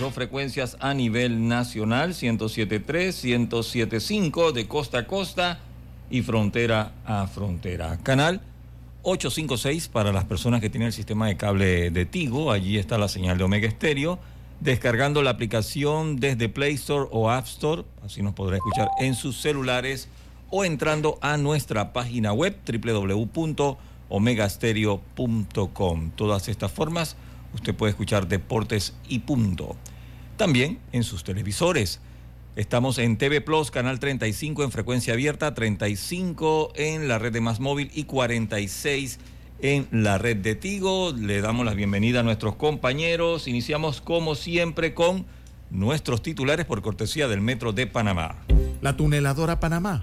Dos frecuencias a nivel nacional, 107.3, 107.5 de costa a costa y frontera a frontera. Canal 856 para las personas que tienen el sistema de cable de Tigo, allí está la señal de Omega Estéreo. Descargando la aplicación desde Play Store o App Store, así nos podrá escuchar en sus celulares o entrando a nuestra página web www.omegastereo.com. Todas estas formas usted puede escuchar deportes y punto. También en sus televisores. Estamos en TV Plus, canal 35 en frecuencia abierta, 35 en la red de Más Móvil y 46 en la red de Tigo. Le damos la bienvenida a nuestros compañeros. Iniciamos como siempre con nuestros titulares por cortesía del Metro de Panamá. La tuneladora Panamá,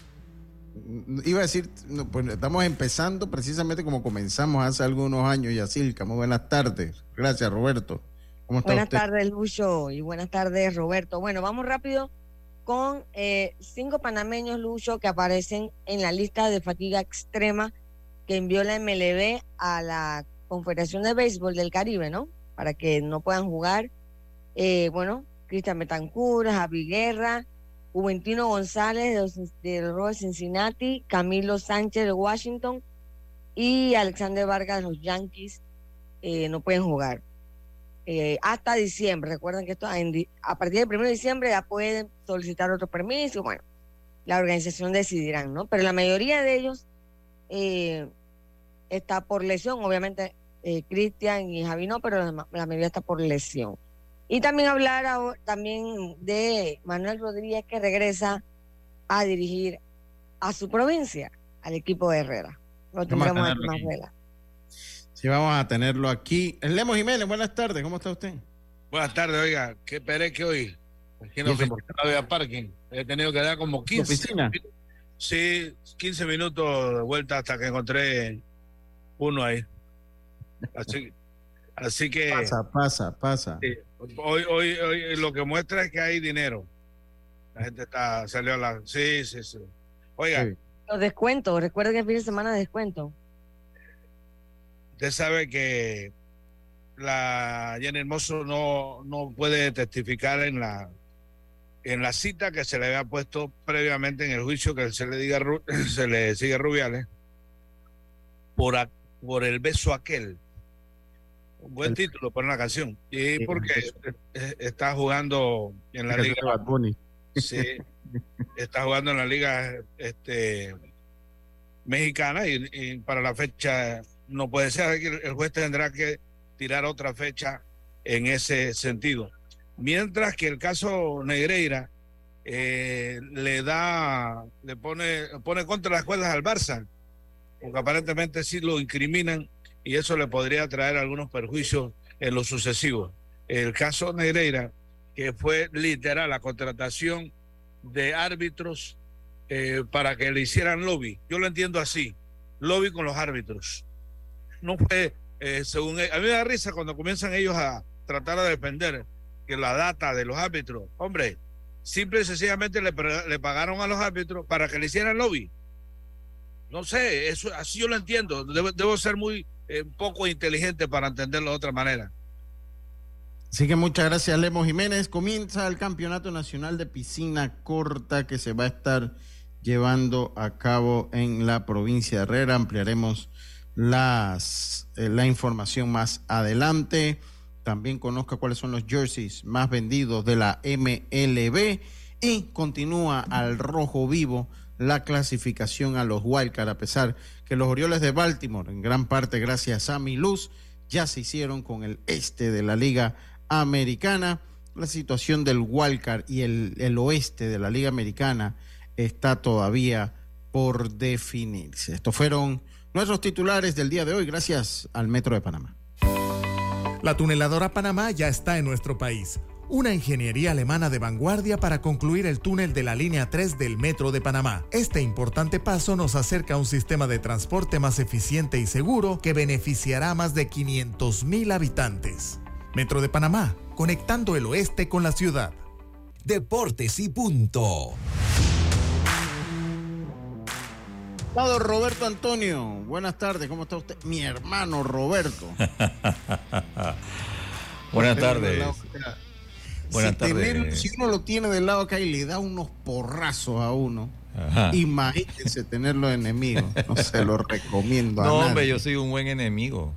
iba a decir, no, pues estamos empezando precisamente como comenzamos hace algunos años, Yacilca. Muy buenas tardes. Gracias, Roberto. ¿Cómo está Buenas usted? tardes, Lucho, y buenas tardes, Roberto. Bueno, vamos rápido con eh, cinco panameños, Lucho, que aparecen en la lista de fatiga extrema que envió la MLB a la Confederación de Béisbol del Caribe, ¿no? Para que no puedan jugar. Eh, bueno, Cristian Betancur, Javi Guerra, Juventino González de los, de Cincinnati, Camilo Sánchez de Washington y Alexander Vargas de los Yankees eh, no pueden jugar eh, hasta diciembre. Recuerden que esto en a partir del 1 de diciembre ya pueden solicitar otro permiso. Bueno, la organización decidirán, ¿no? Pero la mayoría de ellos eh, está por lesión. Obviamente, Cristian y Javi no, pero la, la mayoría está por lesión. Y también hablar ahora- también de Manuel Rodríguez que regresa a dirigir a su provincia, al equipo de Herrera. Lo Vamos a tendremos más vela. Sí, vamos a tenerlo aquí. Lemo Jiménez, buenas tardes. ¿Cómo está usted? Buenas tardes, oiga, qué peré que hoy. Aquí en la ¿Y eso oficina no había parking. He tenido que dar como 15. oficina? Sí, 15 minutos de vuelta hasta que encontré uno ahí. Así, así que Pasa, pasa, pasa. sí, hoy, hoy, hoy lo que muestra es que hay dinero. La gente está, salió a la. Sí, sí, sí. Oiga, Sí. Los descuentos, recuerden que el fin de semana de descuento. usted sabe que la Jenny Hermoso no, no puede testificar en la en la cita que se le había puesto previamente en el juicio que se le diga se le sigue Rubiales por a- por el beso aquel buen El- título para una canción y porque eh, está jugando en la liga. Sí, está jugando en la liga este mexicana y, y para la fecha no puede ser que el juez tendrá que tirar otra fecha en ese sentido. Mientras que el caso Negreira eh, le da, le pone, pone contra las cuerdas al Barça, porque aparentemente sí lo incriminan y eso le podría traer algunos perjuicios en lo sucesivo. El caso Negreira que fue literal la contratación de árbitros eh, para que le hicieran lobby. Yo lo entiendo así, lobby con los árbitros. No fue, eh, según... E, a mí me da risa cuando comienzan ellos a tratar de defender que la data de los árbitros, hombre, simple y sencillamente le, le pagaron a los árbitros para que le hicieran lobby. No sé, eso así yo lo entiendo. Debo, ser muy eh, poco inteligente para entenderlo de otra manera. Así que muchas gracias, Lemo Jiménez. Comienza el Campeonato Nacional de Piscina Corta que se va a estar llevando a cabo en la provincia de Herrera. Ampliaremos las, eh, la información más adelante. También conozca cuáles son los jerseys más vendidos de la MLB y continúa al rojo vivo la clasificación a los Wildcard, a pesar que los Orioles de Baltimore, en gran parte gracias a mi luz, ya se hicieron con el este de la Liga Americana. La situación del Wildcard y el, el oeste de la Liga Americana está todavía por definirse. Estos fueron nuestros titulares del día de hoy, gracias al Metro de Panamá. La tuneladora Panamá ya está en nuestro país. Una ingeniería alemana de vanguardia para concluir el túnel de la línea 3 del Metro de Panamá. Este importante paso nos acerca a un sistema de transporte más eficiente y seguro que beneficiará a más de 500.000 habitantes. Metro de Panamá, conectando el oeste con la ciudad. Deportes y punto. Lado Roberto Antonio, buenas tardes, ¿cómo está usted? Mi hermano Roberto. buenas tardes. Buenas tardes. si uno lo tiene del lado acá y le da unos porrazos a uno, imagínese tenerlo enemigo. No se lo recomiendo. No, hombre, yo soy un buen enemigo.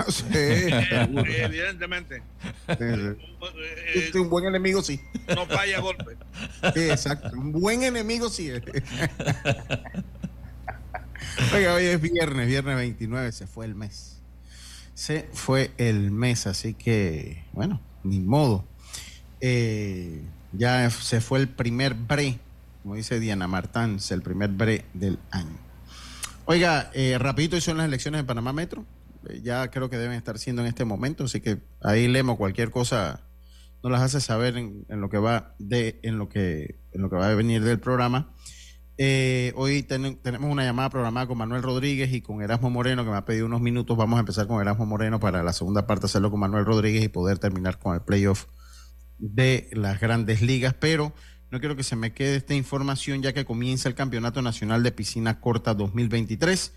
sí, evidentemente. Este, un buen enemigo, sí. No falla golpe. exacto. Un buen enemigo, sí. Oiga, hoy es viernes, viernes 29, se fue el mes. Se fue el mes, así que, bueno, ni modo. Eh, ya se fue el primer bre, como dice Diana Martán, el primer bre del año. Oiga, eh, rapidito, son las elecciones de Panamá Metro. Eh, ya creo que deben estar siendo en este momento, así que ahí leemos cualquier cosa, nos las hace saber en, lo que va de, en lo que, en lo que va a venir del programa. Eh, hoy tenemos una llamada programada con Manuel Rodríguez y con Erasmo Moreno, que me ha pedido unos minutos. Vamos a empezar con Erasmo Moreno para la segunda parte hacerlo con Manuel Rodríguez y poder terminar con el playoff de las grandes ligas. Pero no quiero que se me quede esta información ya que comienza el Campeonato Nacional de Piscina Corta 2023.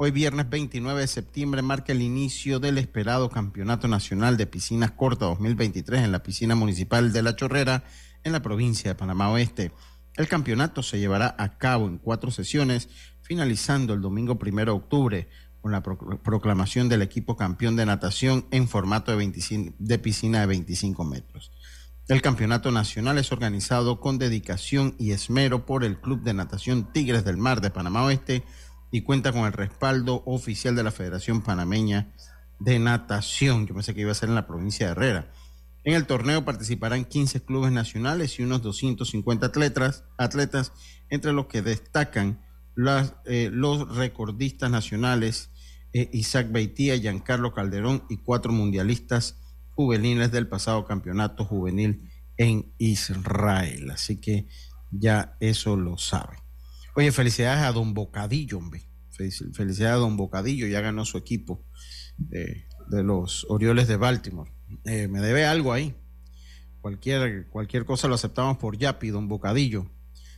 Hoy viernes 29 de septiembre marca el inicio del esperado Campeonato Nacional de Piscinas Cortas 2023 en la piscina municipal de La Chorrera en la provincia de Panamá Oeste. El campeonato se llevará a cabo en cuatro sesiones, finalizando el domingo primero de octubre con la proclamación del equipo campeón de natación en formato de, de piscina de 25 metros. El campeonato nacional es organizado con dedicación y esmero por el Club de Natación Tigres del Mar de Panamá Oeste y cuenta con el respaldo oficial de la Federación Panameña de Natación. Yo pensé que iba a ser en la provincia de Herrera. En el torneo participarán 15 clubes nacionales y unos 250 atletas, atletas entre los que destacan eh, los recordistas nacionales eh, Isaac Beitía, Giancarlo Calderón y cuatro mundialistas juveniles del pasado campeonato juvenil en Israel. Así que ya eso lo sabe. Oye, felicidades a Don Bocadillo, hombre. Felicidades a Don Bocadillo, ya ganó su equipo de los Orioles de Baltimore. Eh, me debe algo ahí. Cualquier, cualquier cosa lo aceptamos por Yapi, don Bocadillo.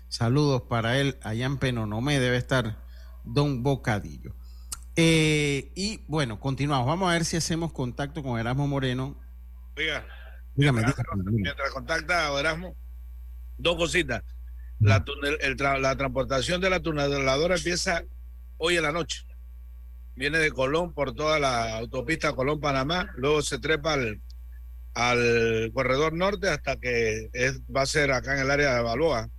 Saludos para él. Allá en Penonomé debe estar don Bocadillo. Eh, y bueno, continuamos. Vamos a ver si hacemos contacto con Erasmo Moreno. Oiga, dígame, mientras, contacta a Erasmo, dos cositas. La, la transportación de la tuneladora empieza hoy en la noche viene de Colón por toda la autopista Colón-Panamá, luego se trepa al, al corredor norte hasta que es, va a ser acá en el área de Balboa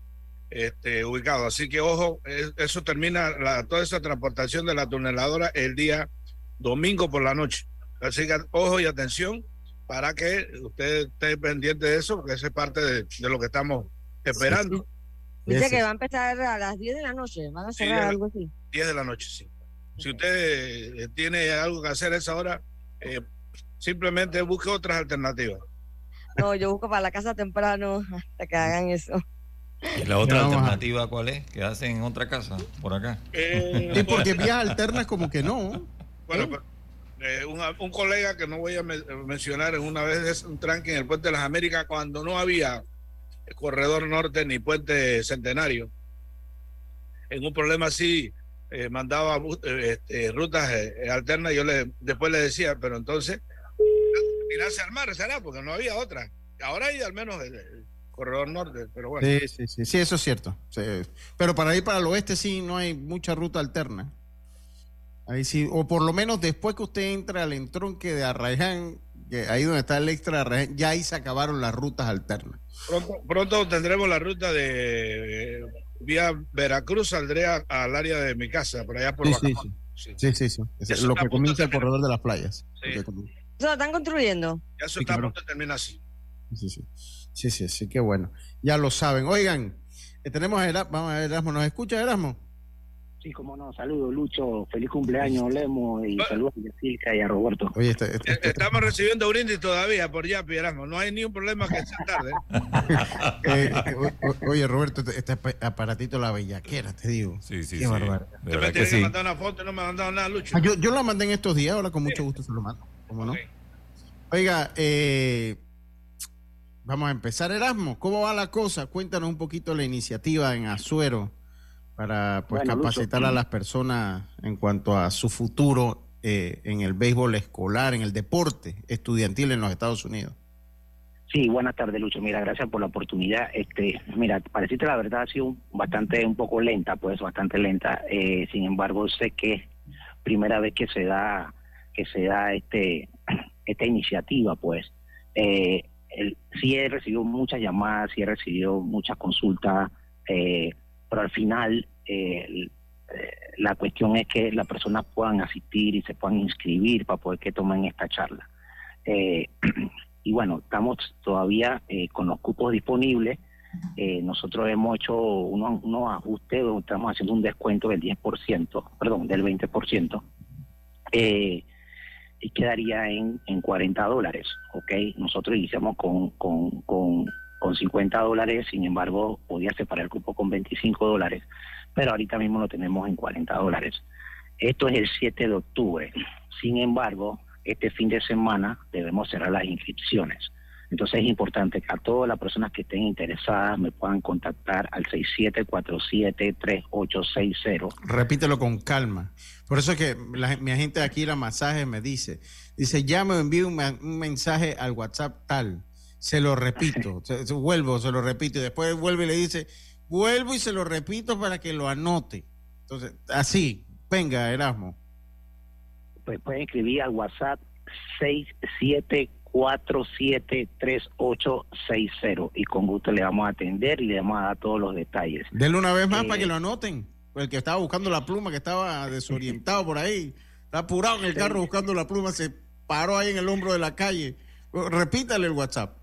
este, ubicado. Así que ojo, eso termina la, toda esa transportación de la tuneladora el día domingo por la noche. Así que ojo y atención para que usted esté pendiente de eso, porque eso es parte de, lo que estamos esperando. Dice que va a empezar a las 10 de la noche, van a cerrar algo así. 10 de la noche, sí. Si usted eh, tiene algo que hacer a esa hora, eh, simplemente busque otras alternativas. No, yo busco para la casa temprano hasta que hagan eso. ¿Y la otra alternativa cuál es? ¿Que hacen en otra casa, por acá? Eh, sí, porque vías alternas como que no. Bueno, pues, eh, un colega que no voy a mencionar en una vez un tranque en el Puente de las Américas cuando no había corredor norte ni puente centenario. En un problema así eh, mandaba este, rutas alternas yo le, después le decía, pero entonces tirarse al mar será porque no había otra. Ahora hay al menos el, corredor norte, pero bueno. Sí, sí, sí, sí, eso es cierto. Pero para ir para el oeste sí no hay mucha ruta alterna. Ahí sí, o por lo menos después que usted entra al entronque de Arraiján, que ahí donde está el extra de Arraiján, ya ahí se acabaron las rutas alternas. Pronto, tendremos la ruta de vía Veracruz, saldré al área de mi casa, por allá por sí, sí, sí, sí, sí, Lo que comienza el corredor de las playas. ¿Eso lo están construyendo? Ya eso está a punto de terminar así. Sí, sí. Sí, sí, sí, qué bueno. Ya lo saben. Oigan, eh, tenemos a Erasmo, vamos a ver, Erasmo, ¿nos escucha Erasmo? Sí, cómo no, saludos Lucho, feliz cumpleaños Lemo y saludos a Silca y a Roberto. Oye, este, este, este, Estamos recibiendo brindis todavía por ya, Erasmo, no hay ni un problema que sea tarde. Eh, eh, oye, Roberto, este aparatito la bellaquera, te digo. Sí, sí, qué sí. Barbaridad. Te me que, sí. mandar una foto y no me ha mandado nada, Lucho. Ah, yo, yo lo mandé en estos días, ahora con mucho gusto se lo mando, ¿cómo no? Oiga, eh Vamos a empezar, Erasmo. ¿Cómo va la cosa? Cuéntanos un poquito la iniciativa en Azuero para pues, capacitar a las personas en cuanto a su futuro eh, en el béisbol escolar, en el deporte estudiantil en los Estados Unidos. Sí, buenas tardes, Lucho. Mira, gracias por la oportunidad. Este, mira, pareciste la verdad ha sido bastante, un poco lenta, pues, bastante lenta. Eh, sin embargo, sé que primera vez que se da, que se da este, esta iniciativa, pues, eh, el, sí he recibido muchas llamadas, sí he recibido muchas consultas, eh, pero al final eh, eh, la cuestión es que las personas puedan asistir y se puedan inscribir para poder que tomen esta charla. y bueno, estamos todavía con los cupos disponibles. nosotros hemos hecho unos, unos ajustes, estamos haciendo un descuento del 10%, perdón, del 20%. Eh, y quedaría en, en 40 dólares, ¿ok? Nosotros iniciamos con, con, con 50 dólares, sin embargo, podía separar el cupo con 25 dólares, pero ahorita mismo lo tenemos en 40 dólares. Esto es el 7 de octubre. Sin embargo, este fin de semana debemos cerrar las inscripciones. Entonces es importante que a todas las personas que estén interesadas me puedan contactar al 6747-3860. Repítelo con calma. Por eso es que mi agente aquí, la masaje, me dice, dice, ya me envío un, mensaje al WhatsApp tal. Se lo repito, vuelvo, se lo repito. Y después vuelve y le dice, vuelvo y se lo repito para que lo anote. Entonces, así, venga, Erasmo. Pues pueden escribir al WhatsApp 674 473860 y con gusto le vamos a atender y le vamos a dar todos los detalles. Denle una vez más para que eh, lo anoten. El que estaba buscando la pluma, que estaba desorientado por ahí, está apurado en el carro buscando la pluma, se paró ahí en el hombro de la calle. Repítale el WhatsApp.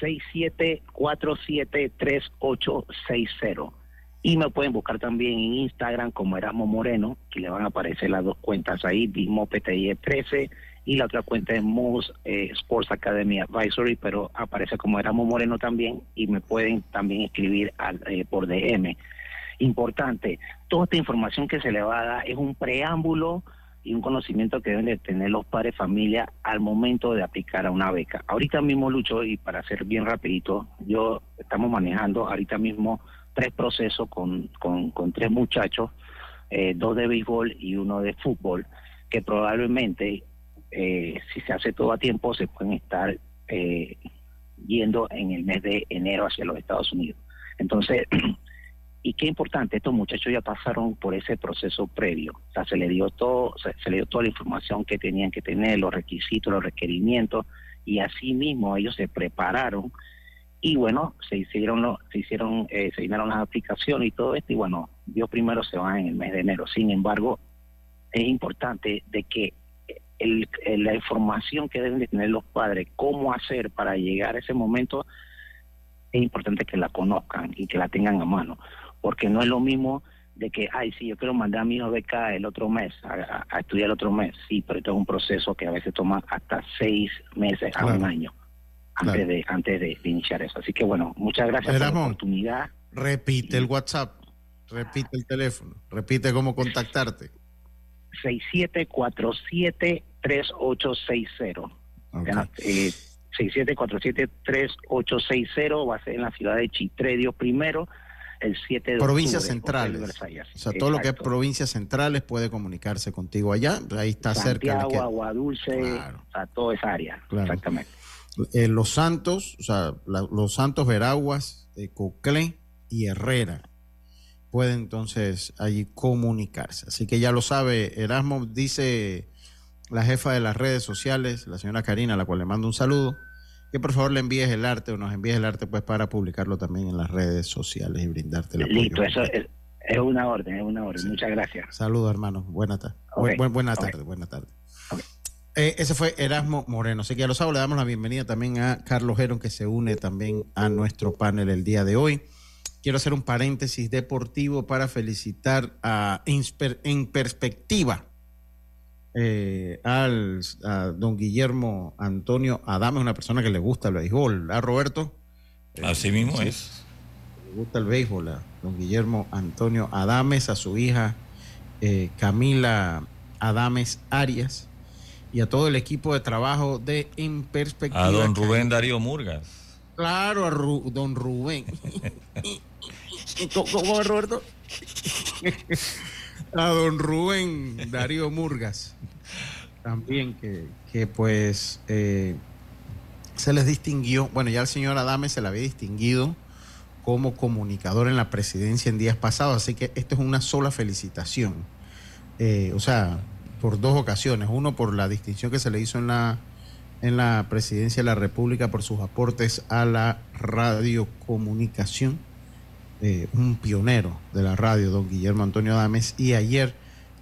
67473860. Y me pueden buscar también en Instagram como Erasmo Moreno, que le van a aparecer las dos cuentas ahí, Bismo PTI 13 y la otra cuenta es Moose eh, Sports Academy Advisory, pero aparece como Eramo Moreno también y me pueden también escribir al, eh, por DM. Importante, toda esta información que se le va a dar es un preámbulo y un conocimiento que deben de tener los padres familia al momento de aplicar a una beca. Ahorita mismo, Lucho, y para ser bien rapidito, yo estamos manejando ahorita mismo tres procesos con, con, con tres muchachos, eh, dos de béisbol y uno de fútbol, que probablemente eh, si se hace todo a tiempo, se pueden estar eh, yendo en el mes de enero hacia los Estados Unidos. Entonces, y qué importante, estos muchachos ya pasaron por ese proceso previo, o sea, se le dio todo, se, le dio toda la información que tenían que tener, los requisitos, los requerimientos, y así mismo ellos se prepararon y bueno, se hicieron, se hicieron, eh, se llenaron las aplicaciones y todo esto, y bueno, Dios primero se va en el mes de enero. Sin embargo, es importante de que la información que deben de tener los padres, cómo hacer para llegar a ese momento, es importante que la conozcan y que la tengan a mano, porque no es lo mismo de que, ay, sí, yo quiero mandar a mi hijo beca el otro mes, a, estudiar el otro mes, sí, pero esto es un proceso que a veces toma hasta seis meses a un año antes, de, antes de, iniciar eso. Así que bueno, muchas gracias por la oportunidad. Repite el WhatsApp, repite el teléfono, repite cómo contactarte. 6747-3860. Ok. Eh, 6747-3860 va a ser en la ciudad de Chitredio primero, el 7 de Provincias octubre, centrales. Versalles. O sea, todo lo que es provincias centrales puede comunicarse contigo allá. Ahí está cerca. Santiago, queda. Agua Dulce, Claro. o sea, toda esa área. Claro. Exactamente. Eh, los Santos, o sea, la- los Santos Veraguas, eh, Coclé y Herrera pueden entonces allí comunicarse. Así que ya lo sabe, Erasmo dice la jefa de las redes sociales, la señora Karina, a la cual le mando un saludo, que por favor le envíes el arte o nos envíes el arte pues para publicarlo también en las redes sociales y brindarte el apoyo. Listo, eso es, es una orden, es una orden. Muchas gracias. Saludos, hermano. Buena tarde. Ok. buena Ok. tarde, buena tarde. Eh, ese fue Erasmo Moreno. Así que ya lo saben, le damos la bienvenida también a Carlos Heron, que se une también a nuestro panel el día de hoy. Quiero hacer un paréntesis deportivo para felicitar a Insper- En Perspectiva eh, al, a don Guillermo Antonio Adame, una persona que le gusta el béisbol. ¿A Roberto? Así mismo sí. es. Le gusta el béisbol a don Guillermo Antonio Adames, a su hija eh, Camila Adames Arias y a todo el equipo de trabajo de En Perspectiva. A don Rubén Darío Murgas. Claro, a Ru- don Rubén. ¿Cómo, cómo Roberto? a don Rubén Darío Murgas. También que, que pues eh, se les distinguió, bueno, ya el señor Adame se le había distinguido como comunicador en la presidencia en días pasados, así que esto es una sola felicitación. Eh, o sea, por dos ocasiones. Uno por la distinción que se le hizo en la, en la presidencia de la República por sus aportes a la radiocomunicación. Eh, un pionero de la radio, don Guillermo Antonio Adames. Y ayer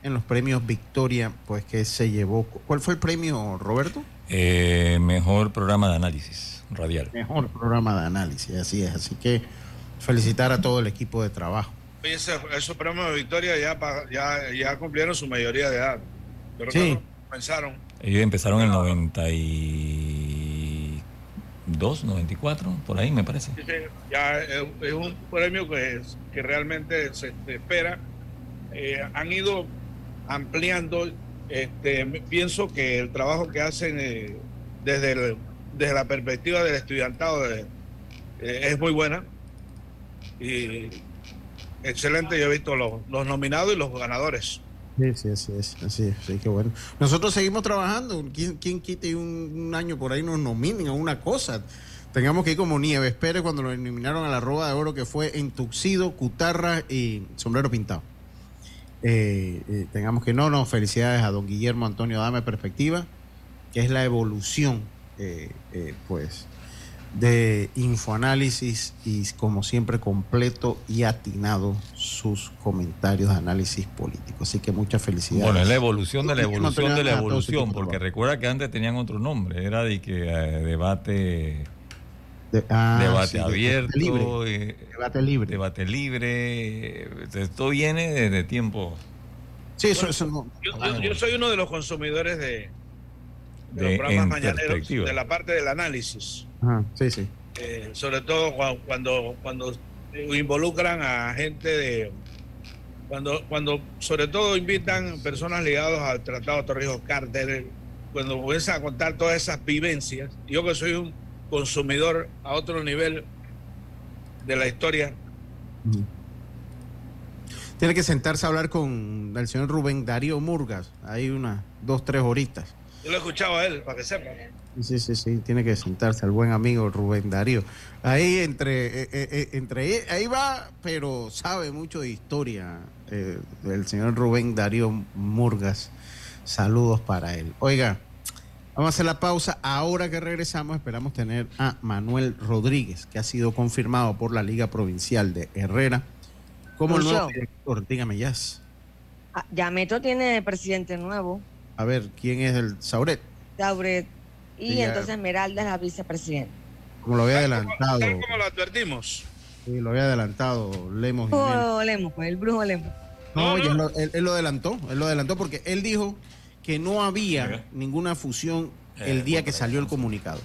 en los premios Victoria, pues que se llevó. ¿Cuál fue el premio, Roberto? Eh, mejor programa de análisis radial. Mejor programa de análisis, así es. Así que felicitar a todo el equipo de trabajo. Oye, ese- esos premios de Victoria ya, ya, ya cumplieron su mayoría de edad. Yo Sí. comenzaron. Ellos empezaron en el 92, 94, por ahí me parece. Ya es, es un premio que, que realmente se, espera. Eh, han ido ampliando. Este, pienso que el trabajo que hacen eh, desde, desde la perspectiva del estudiantado eh, es muy buena. Y excelente. Yo he visto los, los nominados y los ganadores. Sí, sí, así es, así es, sí, qué bueno. Nosotros seguimos trabajando. ¿Quién, quite un, un año por ahí nos nominen a una cosa? Tengamos que ir como Nieves Pérez cuando lo nominaron a la Roba de Oro, que fue en Tuxido, Cutarra y Sombrero Pintado. Eh, eh, tengamos que no, no, felicidades a don Guillermo Antonio Dame Perspectiva, que es la evolución, eh, eh, pues, de Infoanálisis y como siempre completo y atinado sus comentarios de análisis político. Así que muchas felicidades. Bueno, es la evolución de la evolución de la evolución, porque recuerda que antes tenían otro nombre, era de que eh, debate, De- ah, debate sí, abierto, libre. eh, Debate libre. debate libre, eh, esto viene desde tiempo Sí, eso, eso no. Yo, yo- yo soy uno de los consumidores de, de los de, programas en mañaneros, de la parte del análisis. Ajá, sí, sí. Eh, sobre todo cua- cuando, cuando involucran a gente de cuando cuando sobre todo invitan personas ligadas al Tratado de Torrijos Carter cuando comienzan a contar todas esas vivencias yo que soy un consumidor a otro nivel de la historia. Tiene que sentarse a hablar con el señor Rubén Darío Murgas. Hay unas dos, tres horitas. Yo lo he escuchado a él para que sepa Sí, sí, sí, tiene que sentarse al buen amigo Rubén Darío. Ahí entre, eh, eh, eh, entre ahí va, pero sabe mucho de historia eh, el señor Rubén Darío Murgas. Saludos para él. Oiga, vamos a hacer la pausa. Ahora que regresamos, esperamos tener a Manuel Rodríguez, que ha sido confirmado por la Liga Provincial de Herrera como el nuevo director. Dígame, Jazz. Ah, Yameto tiene presidente nuevo, A ver, ¿quién es el Sauret? Tauret, y entonces Esmeralda es la vicepresidenta. Como lo había Tal como- adelantado. tal como lo advertimos Sí, lo había adelantado Lemos. Brujo Lemos, pues, el brujo Lemos. No, No, ya no. lo- él, él lo adelantó, él lo adelantó porque él dijo que no había ninguna fusión Eh, el día que salió el comunicado.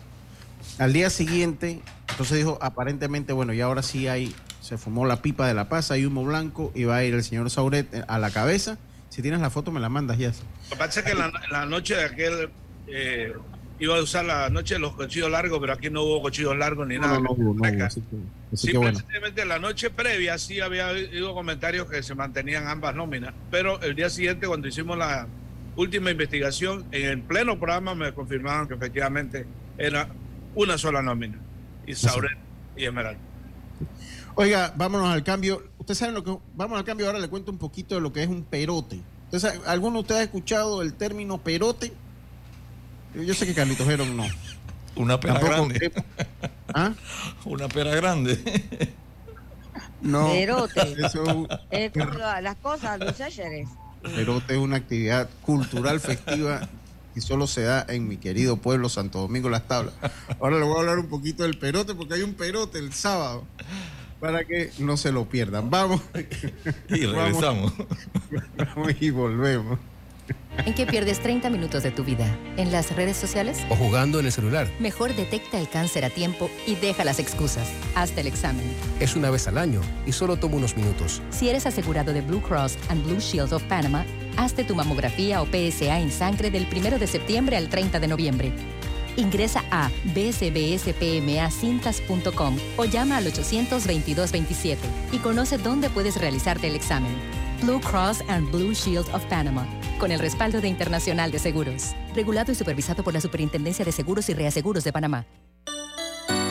Al día siguiente, entonces dijo, aparentemente, bueno, y ahora sí hay se fumó la pipa de la paz, hay humo blanco y va a ir el señor Sauret a la cabeza. Si tienes la foto, me la mandas, ya. Lo que pasa es que la, la noche de aquel eh, iba a usar la noche de los cuchillos largos, pero aquí no hubo cuchillos largos ni nada. No, no, no, así que, así que bueno. La noche previa sí había habido comentarios que se mantenían ambas nóminas, pero el día siguiente cuando hicimos la última investigación, en el pleno programa me confirmaron que efectivamente era una sola nómina, y Sauret y Esmeralda. Oiga, vámonos al cambio. Ustedes saben lo que. Vamos al cambio. Ahora le cuento un poquito de lo que es un perote. Entonces, ¿alguno de ustedes ha escuchado el término perote? Yo, yo sé que Carlitos Heron no. Una pera Tampoco- grande. ¿Ah? Una pera grande. No. Perote. Eso es la- las cosas, los ayeres. perote es una actividad cultural festiva y solo se da en mi querido pueblo Santo Domingo Las Tablas. Ahora le voy a hablar un poquito del perote porque hay un perote el sábado para que no se lo pierdan. Vamos. Y regresamos. Vamos y volvemos. ¿En qué pierdes 30 minutos de tu vida? ¿En las redes sociales? O jugando en el celular. Mejor detecta el cáncer a tiempo y deja las excusas. Hazte el examen. Es una vez al año y solo toma unos minutos. Si eres asegurado de Blue Cross and Blue Shield of Panama, hazte tu mamografía o PSA en sangre del 1 de septiembre al 30 de noviembre. Ingresa a bsbspmacintas.com o llama al 822-27 y conoce dónde puedes realizarte el examen. Blue Cross and Blue Shield of Panama, con el respaldo de Internacional de Seguros. Regulado y supervisado por la Superintendencia de Seguros y Reaseguros de Panamá.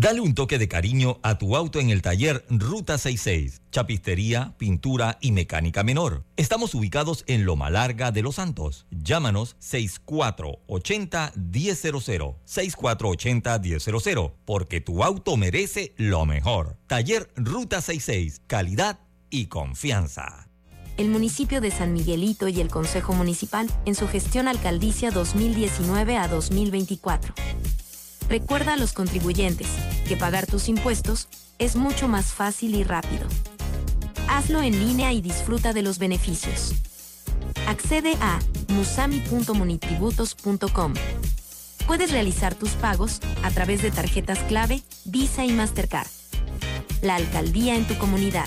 Dale un toque de cariño a tu auto en el taller Ruta 66, chapistería, pintura y mecánica menor. Estamos ubicados en Loma Larga de Los Santos. Llámanos 6480-1000, 6480-1000, porque tu auto merece lo mejor. Taller Ruta 66, calidad y confianza. el municipio de San Miguelito y el Consejo Municipal en su gestión alcaldicia 2019 a 2024. Recuerda a los contribuyentes que pagar tus impuestos es mucho más fácil y rápido. Hazlo en línea y disfruta de los beneficios. Accede a musami.munitributos.com. Puedes realizar tus pagos a través de tarjetas clave, Visa y Mastercard. La alcaldía en tu comunidad.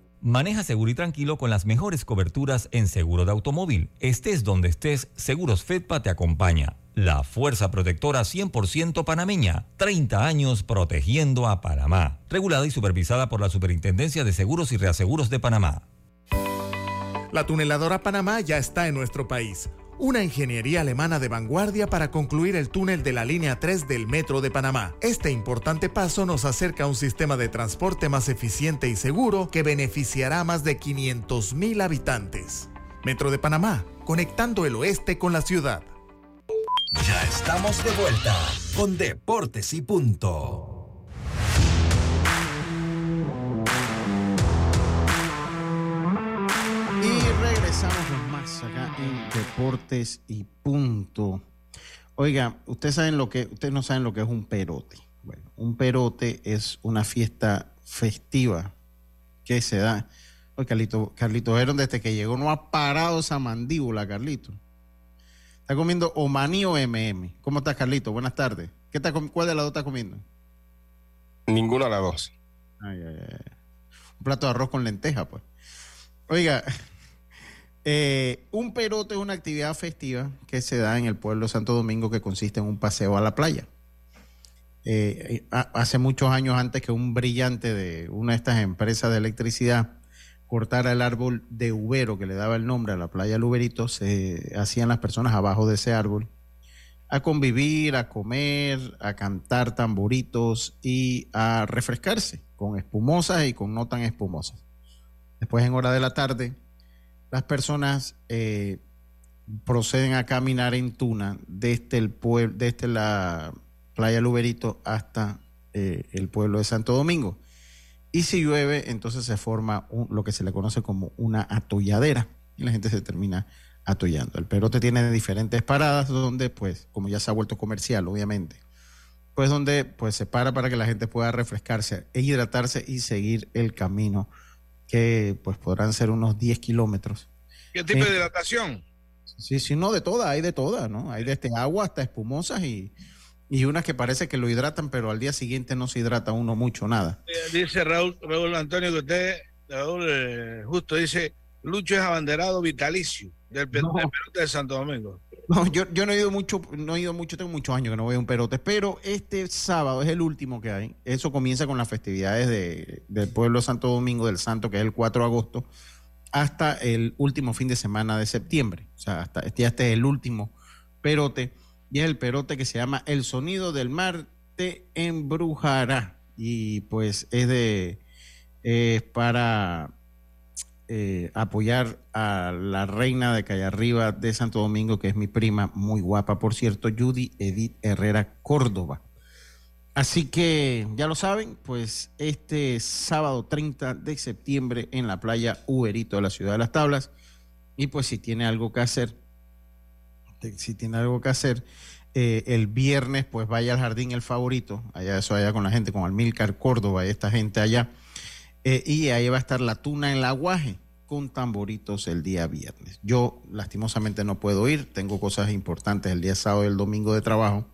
Maneja seguro y tranquilo con las mejores coberturas en seguro de automóvil. Estés donde estés, Seguros Fedpa te acompaña. La fuerza protectora 100% panameña. 30 años protegiendo a Panamá. Regulada y supervisada por la Superintendencia de Seguros y Reaseguros de Panamá. La tuneladora Panamá ya está en nuestro país. Una ingeniería alemana de vanguardia para concluir el túnel de la línea 3 del Metro de Panamá. Este importante paso nos acerca a un sistema de transporte más eficiente y seguro que beneficiará a más de 500.000 habitantes. Metro de Panamá, conectando el oeste con la ciudad. Ya estamos de vuelta con Deportes y Punto. Más acá en Deportes y Punto. Oiga, ustedes saben lo que, ustedes no saben lo que es un perote. Bueno, un perote es una fiesta festiva que se da. Oye, Carlito, Carlito desde que llegó no ha parado esa mandíbula, Carlito. Está comiendo o maní o MM. ¿Cómo estás, Carlito? Buenas tardes. ¿Qué está, ¿Cuál de las dos está comiendo? Ninguna de las dos. Ay, ay, ay. Un plato de arroz con lenteja, pues. Oiga, eh, un perote es una actividad festiva que se da en el pueblo Santo Domingo que consiste en un paseo a la playa. Eh, ha- hace muchos años antes que un brillante de una de estas empresas de electricidad cortara el árbol de ubero que le daba el nombre a la playa del Uberito, se hacían las personas abajo de ese árbol a convivir, a comer, a cantar tamboritos y a refrescarse con espumosas y con no tan espumosas. Después en hora de la tarde, las personas eh, proceden a caminar en Tuna desde el pueblo, desde la playa Luberito hasta eh, el pueblo de Santo Domingo. Y si llueve, entonces se forma lo que se le conoce como una atolladera y la gente se termina atollando. El perote tiene diferentes paradas donde, pues, como ya se ha vuelto comercial, obviamente, pues donde pues se para para que la gente pueda refrescarse e hidratarse y seguir el camino que pues podrán ser unos 10 kilómetros. ¿Qué tipo Eh, de hidratación? Sí, sí, no, de todas, hay de todas, ¿no? Hay desde agua hasta espumosas y, y unas que parece que lo hidratan, pero al día siguiente no se hidrata uno mucho, nada. Eh, Dice Raúl, Raúl Antonio que usted, Raúl eh, justo dice, Lucho es abanderado vitalicio del, No. del pelote de Santo Domingo. No, yo, yo no he ido mucho, no he ido mucho, tengo muchos años que no a un perote, pero este sábado es el último que hay. Eso comienza con las festividades de- del pueblo Santo Domingo del Santo, que es el 4 de agosto, hasta el último fin de semana de septiembre. O sea, hasta este, este es el último perote. Y es el perote que se llama El sonido del mar te embrujará. Y pues es de es para eh, apoyar a la reina de Calle Arriba de Santo Domingo, que es mi prima, muy guapa, por cierto, Judy Edith Herrera Córdoba. Así que ya lo saben, pues este sábado 30 de septiembre en la playa Uberito de la ciudad de Las Tablas. Y pues si tiene algo que hacer, si tiene algo que hacer, eh, el viernes pues vaya al jardín El Favorito, allá eso allá con la gente, con Almilcar Córdoba y esta gente allá. Eh, y ahí va a estar la tuna en la aguaje con tamboritos el día viernes. Yo lastimosamente no puedo ir, tengo cosas importantes el día sábado y el domingo de trabajo,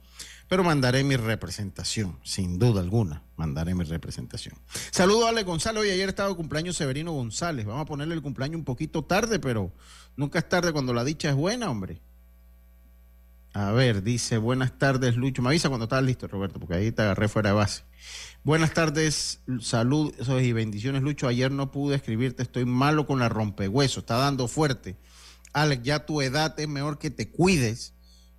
pero mandaré mi representación, sin duda alguna, mandaré mi representación. Saludo a Ale González, hoy ayer estaba de cumpleaños Severino González, vamos a ponerle el cumpleaños un poquito tarde, pero nunca es tarde cuando la dicha es buena, hombre. A ver, dice, buenas tardes, Lucho. Me avisa cuando estás listo, Roberto, porque ahí te agarré fuera de base. Buenas tardes, saludos y bendiciones, Lucho. Ayer no pude escribirte, estoy malo con la rompehueso, está dando fuerte. Alex, ya tu edad es mejor que te cuides.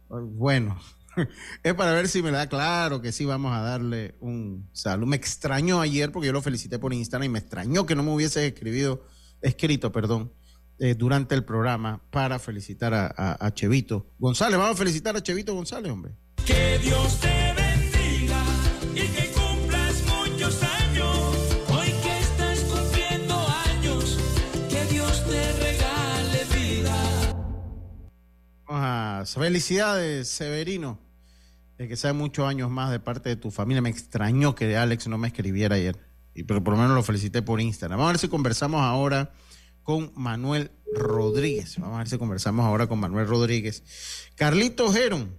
Bueno, es para ver si me da claro que sí vamos a darle un saludo. Me extrañó ayer porque yo lo felicité por Instagram y me extrañó que no me hubiese escribido, escrito, perdón, eh, durante el programa para felicitar a, a- a Chevito González. Vamos a felicitar a Chevito González, hombre. Que Dios te bendiga y que cumplas muchos años. Hoy que estás cumpliendo años, que Dios te regale vida. Vamos a- felicidades, Severino, de que sea muchos años más de parte de tu familia. Me extrañó que Alex no me escribiera ayer, y, pero por lo menos lo felicité por Instagram. Vamos a ver si conversamos ahora con Manuel Rodríguez. Vamos a ver si conversamos ahora con Manuel Rodríguez. Carlito Geron.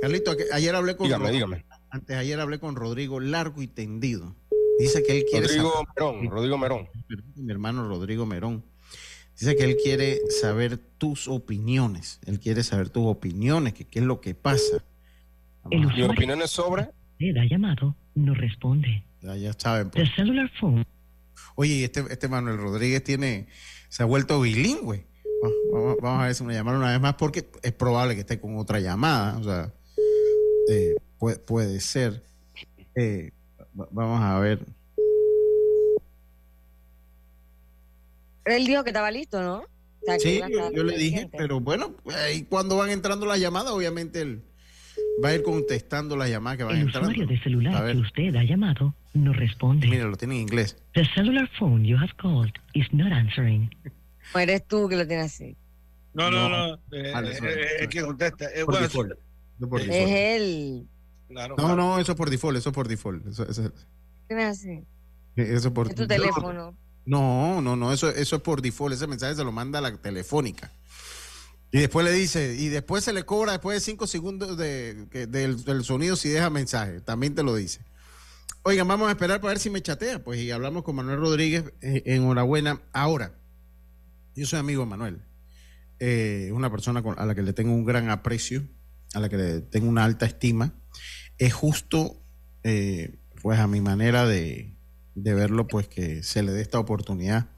Carlito, ayer hablé con Dígame, Ro- dígame. Antes ayer hablé con Rodrigo largo y tendido. Dice que él quiere Rodrigo saber- Merón, Rodrigo Merón. mi hermano Rodrigo Merón. Dice que él quiere saber tus opiniones. Él quiere saber tus opiniones, que qué es lo que pasa. Mi opinión es sobre. Usted ha llamado, no responde. Ya, ya saben. pues. The cellular phone. Oye, y este, este Manuel Rodríguez tiene, se ha vuelto bilingüe. Va- Vamos, vamos a ver si me llamaron una vez más, porque es probable que esté con otra llamada. O sea, eh, puede, puede ser. Eh, va- vamos a ver. Él dijo que estaba listo, ¿no? O sea, que Sí, yo, le dije, pero bueno, ahí cuando van entrando las llamadas, obviamente él va a ir contestando las llamadas que van El entrando. usuario de A celular que usted ha llamado no responde. Mira, lo tiene en inglés. The cellular phone you have called is not answering. O eres tú que lo tienes así. No, no, No. no. eh, Vale, eh, eh, es que contesta. Es Por default. Eso Es él. Claro, No, claro. no, eso es por default, eso es por default. Eso, eso- ¿Tienes así? eso es por Es tu teléfono. No, no, no, eso, eso es por default. Ese mensaje se lo manda a la telefónica. Y después le dice, y después se le cobra después de cinco segundos de, del sonido si deja mensaje. También te lo dice. Oigan, vamos a esperar para ver si me chatea. Pues y hablamos con Manuel Rodríguez. eh, enhorabuena. Ahora, yo soy amigo de Manuel. Eh, una persona a la que le tengo un gran aprecio, a la que le tengo una alta estima. Es justo, eh, pues a mi manera de, verlo, pues que se le dé esta oportunidad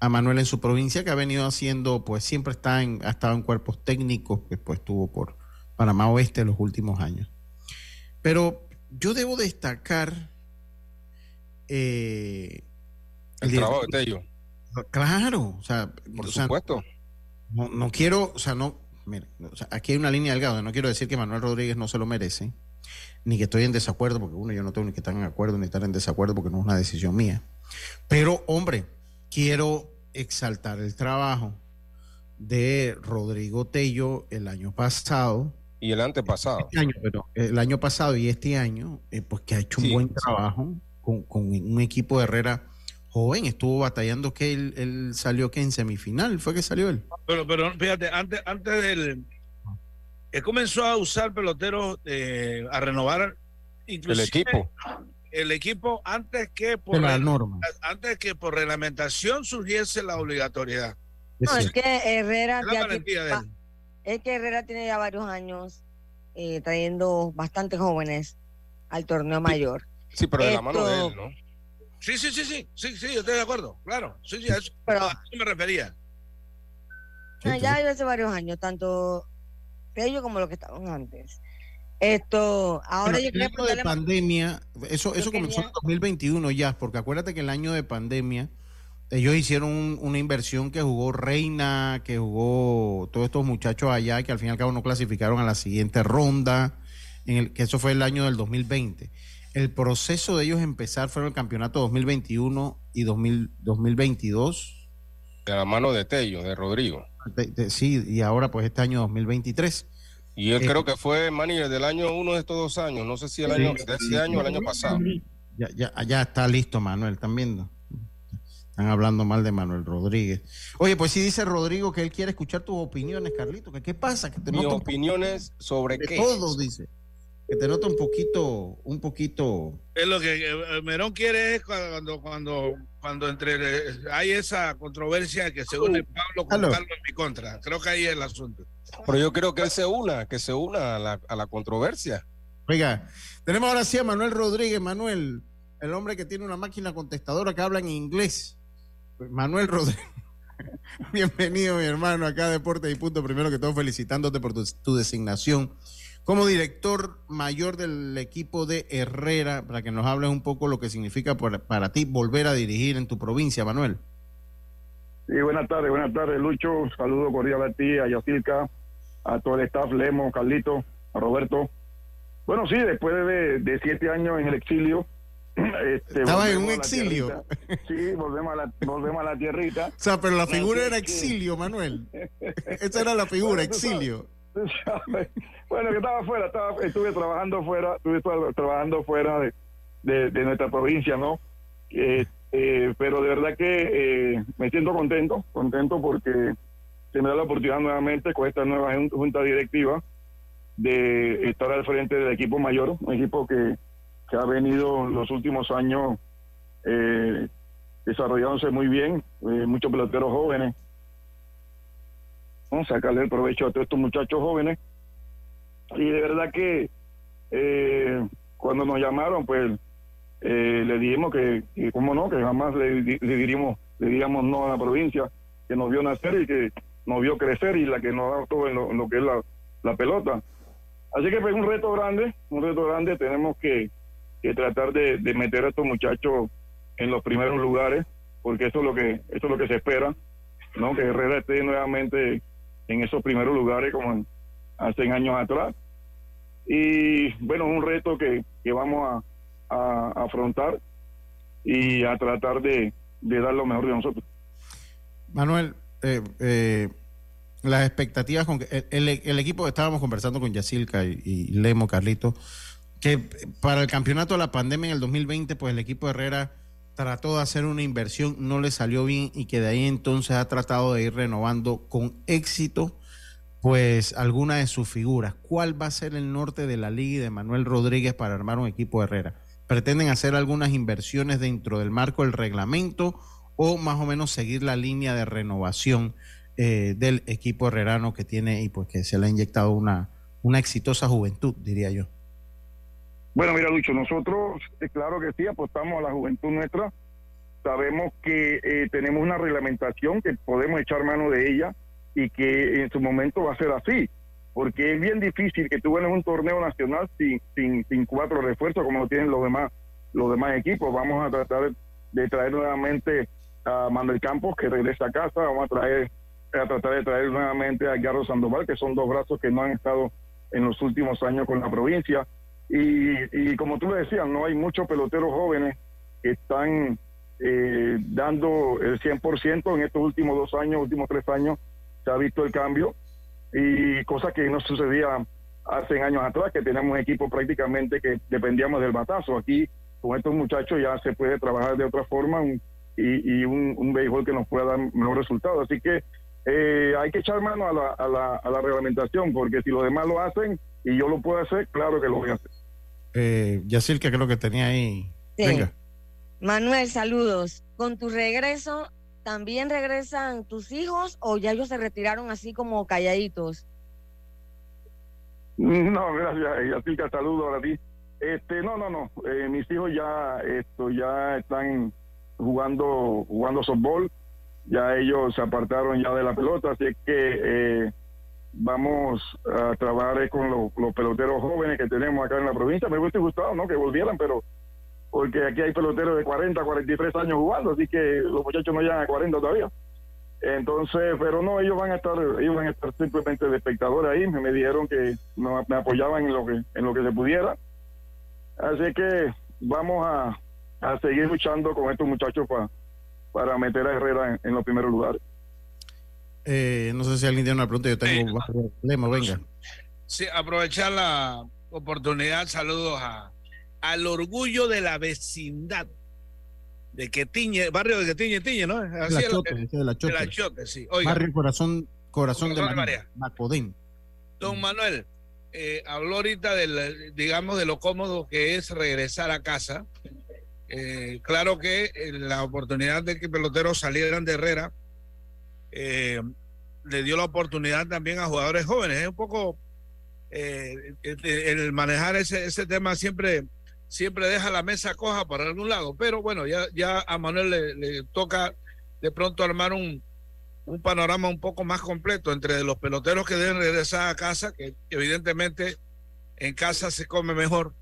a Manuel en su provincia, que ha venido haciendo, pues siempre está en, ha estado en cuerpos técnicos, que pues estuvo por Panamá Oeste los últimos años. Pero yo debo destacar eh, El trabajo de Tello. Claro, o sea, Por o sea, supuesto. no, no quiero, o sea, no, o sea, aquí hay una línea delgada, no quiero decir que Manuel Rodríguez no se lo merece, ni que estoy en desacuerdo, porque uno, yo no tengo ni que estar en acuerdo ni estar en desacuerdo, porque no es una decisión mía. Pero, hombre, quiero exaltar el trabajo de Rodrigo Tello el año pasado, Y el antepasado. este año, pero el año pasado y este año, eh, pues que ha hecho un Sí, buen sí. Con, con un equipo de Herrera joven, estuvo batallando que él, él salió que en semifinal, fue que salió él. Pero, pero fíjate, antes, antes del. Él comenzó a usar peloteros eh, a renovar inclusive El equipo. el equipo antes que por la norma. antes que por reglamentación surgiese la obligatoriedad. No, es que Herrera ya tiene, es que Herrera tiene ya varios años eh, trayendo bastantes jóvenes al torneo mayor. Sí, pero de la mano de él, ¿no? Sí, sí, sí, sí, sí, sí, yo estoy de acuerdo, claro. Sí, sí, a eso, Pero- a eso me refería. Ya hace varios años, tanto ellos como los que estaban antes. Esto, ahora Bueno, yo el quería año de pandemia, eso, eso comenzó en quería- 2021 ya, porque acuérdate que el año de pandemia, ellos hicieron un- una inversión que jugó Reina, que jugó todos estos muchachos allá, que al fin y al cabo no clasificaron a la siguiente ronda, en el, que eso fue el año del 2020. El proceso de ellos empezar fueron el campeonato 2021 y 2000 2022. De la mano de Tello, de Rodrigo. De- de- sí, y ahora pues este año 2023. Y él Eh, creo que fue manager del año uno de estos dos años. No sé si el año, de ese año o el año pasado. Ya, ya, ya está listo Manuel, ¿están viendo? Están hablando mal de Manuel Rodríguez. Oye, pues sí dice Rodrigo que él quiere escuchar tus opiniones, Carlito. ¿Que ¿Qué pasa? Que te Mis opiniones sobre de qué. todo, dice. Que te nota un poquito, un poquito. Es lo que eh, Merón quiere es cuando, cuando, cuando entre eh, hay esa controversia que se une Pablo con Aló. Carlos en mi contra. Creo que ahí es el asunto. Pero yo creo que él se una, que se una a la, a la controversia. Oiga, tenemos ahora sí a Manuel Rodríguez. Manuel, el hombre que tiene una máquina contestadora que habla en inglés. Manuel Rodríguez. Bienvenido, mi hermano, acá a Deportes y Punto. Primero que todo, felicitándote por tu, tu designación como director mayor del equipo de Herrera, para que nos hables un poco lo que significa por- para ti volver a dirigir en tu provincia, Manuel. Sí, buenas tardes, buenas tardes, Lucho. Saludo cordial a ti, a Yacilca, a todo el staff, Lemo, Carlito, a Roberto. Bueno, sí, después de, de siete años en el exilio. Este, Estabas en un exilio. Sí, volvemos a la, volvemos a la tierrita. O sea, pero la No, figura sí, era sí. exilio, Manuel. Esa era la figura, Bueno, exilio. Bueno, que estaba fuera, estaba, estuve trabajando fuera, estuve tra- trabajando fuera de, de- de nuestra provincia, ¿no? Eh, pero de verdad que eh, me siento contento, contento porque se me da la oportunidad nuevamente con esta nueva jun- junta directiva de estar al frente del equipo mayor, un equipo que, que ha venido los últimos años eh, desarrollándose muy bien, eh, muchos peloteros jóvenes. A sacarle el provecho a todos estos muchachos jóvenes. Y de verdad que eh, cuando nos llamaron, pues eh, le dijimos que, que, cómo no, que jamás le diríamos, le diríamos no a la provincia, que nos vio nacer y que nos vio crecer y la que nos da todo en lo, en lo que es la, la pelota. Así que pues un reto grande, un reto grande, tenemos que, que tratar de, de meter a estos muchachos en los primeros lugares, porque eso es lo que, eso es lo que se espera, ¿no? Que Herrera esté nuevamente en esos primeros lugares como en- hace años atrás. Y bueno, un reto que, que vamos a, a afrontar y a tratar de, de dar lo mejor de nosotros. Manuel, eh, eh, las expectativas con que el, el- el equipo estábamos conversando con Yacilca y, Lemo, Carlito, que para el campeonato de la pandemia en el 2020, pues el equipo Herrera trató de hacer una inversión, no le salió bien y que de ahí entonces ha tratado de ir renovando con éxito pues alguna de sus figuras. ¿Cuál va a ser el norte de la liga y de Manuel Rodríguez para armar un equipo Herrera? ¿Pretenden hacer algunas inversiones dentro del marco del reglamento o más o menos seguir la línea de renovación eh, del equipo herrerano que tiene y pues que se le ha inyectado una, una exitosa juventud, diría yo? Bueno, mira, Lucho, nosotros, eh, claro que sí, apostamos a la juventud nuestra. Sabemos que eh, tenemos una reglamentación que podemos echar mano de ella y que en su momento va a ser así, porque es bien difícil que tú ganes un torneo nacional sin, sin, sin cuatro refuerzos como lo tienen los demás, los demás equipos. Vamos a tratar de traer nuevamente a Manuel Campos, que regresa a casa, vamos a traer a tratar de traer nuevamente a Garro Sandoval, que son dos brazos que no han estado en los últimos años con la provincia. Y, y como tú le decías, no hay muchos peloteros jóvenes que están eh, dando el 100% en estos últimos dos años, últimos tres años, se ha visto el cambio y cosa que no sucedía hace años atrás, que teníamos un equipo prácticamente que dependíamos del batazo. Aquí con estos muchachos ya se puede trabajar de otra forma un- y, un béisbol que nos pueda dar mejor resultado. Así que eh, hay que echar mano a la, a, la, a la reglamentación, porque si los demás lo hacen y yo lo puedo hacer, claro que lo voy a hacer. Eh, Yacilca, creo que tenía ahí. Sí. Venga. Manuel, saludos. Con tu regreso, ¿también regresan tus hijos o ya ellos se retiraron así como calladitos? No, gracias, Yatilka, saludo a ti. Este, no, no, no, eh, mis hijos ya, esto, ya están jugando, jugando softball, ya ellos se apartaron ya de la pelota, así que eh, vamos a trabajar con los, peloteros jóvenes que tenemos acá en la provincia. Me hubiese gustado, ¿no? Que volvieran, pero porque aquí hay peloteros de 40, 43 años jugando, así que los muchachos no llegan a 40 todavía. Entonces, pero no, ellos van a estar, ellos van a estar simplemente de espectadores ahí. Me, me dijeron que me apoyaban en lo que, en lo que se pudiera. Así que vamos a, a seguir luchando con estos muchachos pa- para meter a Herrera en los primeros lugares. Eh, no sé si alguien tiene una pregunta. Yo tengo. varias. Lemo, venga. Sí, aprovechar la oportunidad, saludos a, al orgullo de la vecindad de Quetiñe, barrio de Quetiñe, Tiñe, ¿no? Así La Chote, que- de la Chote. de la Chote, sí. Oiga, Barrio Corazón, Corazón, de Corazón de María. María. Macodén. don Manuel, eh, habló ahorita del, digamos, de lo cómodo que es regresar a casa. Eh, claro que eh, la oportunidad de que peloteros salieran de Herrera eh, le dio la oportunidad también a jugadores jóvenes. Es un poco eh, el, manejar ese, ese tema siempre siempre deja la mesa coja para algún lado, pero bueno, ya, ya a Manuel le, le toca de pronto armar un, un panorama un poco más completo entre los peloteros que deben regresar a casa, que evidentemente en casa se come mejor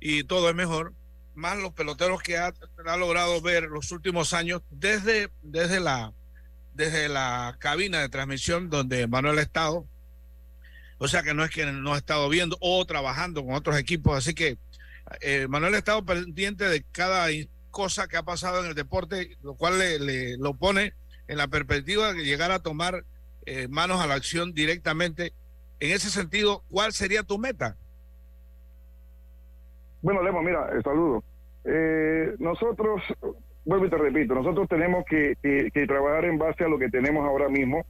y todo es mejor, más los peloteros que ha, ha logrado ver los últimos años desde, desde, la, desde la cabina de transmisión donde Manuel ha estado. O sea que no es que no ha estado viendo o trabajando con otros equipos, así que eh, Manuel ha estado pendiente de cada cosa que ha pasado en el deporte, lo cual le, lo pone en la perspectiva de llegar a tomar eh, manos a la acción directamente. En ese sentido, ¿cuál sería tu meta? Bueno, Lemo, mira, eh, saludo. Eh, nosotros, vuelvo y te repito, nosotros tenemos que, trabajar en base a lo que tenemos ahora mismo,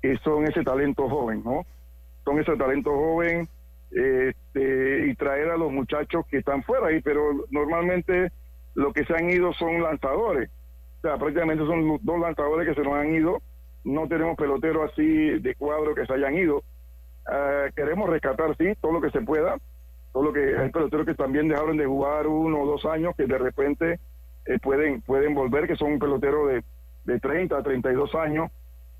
que son ese talento joven, ¿no? Son ese talento joven este, y traer a los muchachos que están fuera ahí, pero normalmente lo que se han ido son lanzadores. O sea, prácticamente son los dos lanzadores que se nos han ido. No tenemos peloteros así de cuadro que se hayan ido. Ah, queremos rescatar, sí, todo lo que se pueda. Todo lo que hay peloteros que también dejaron de jugar uno o dos años que de repente eh, pueden pueden volver, que son peloteros de, de 30 a 32 años,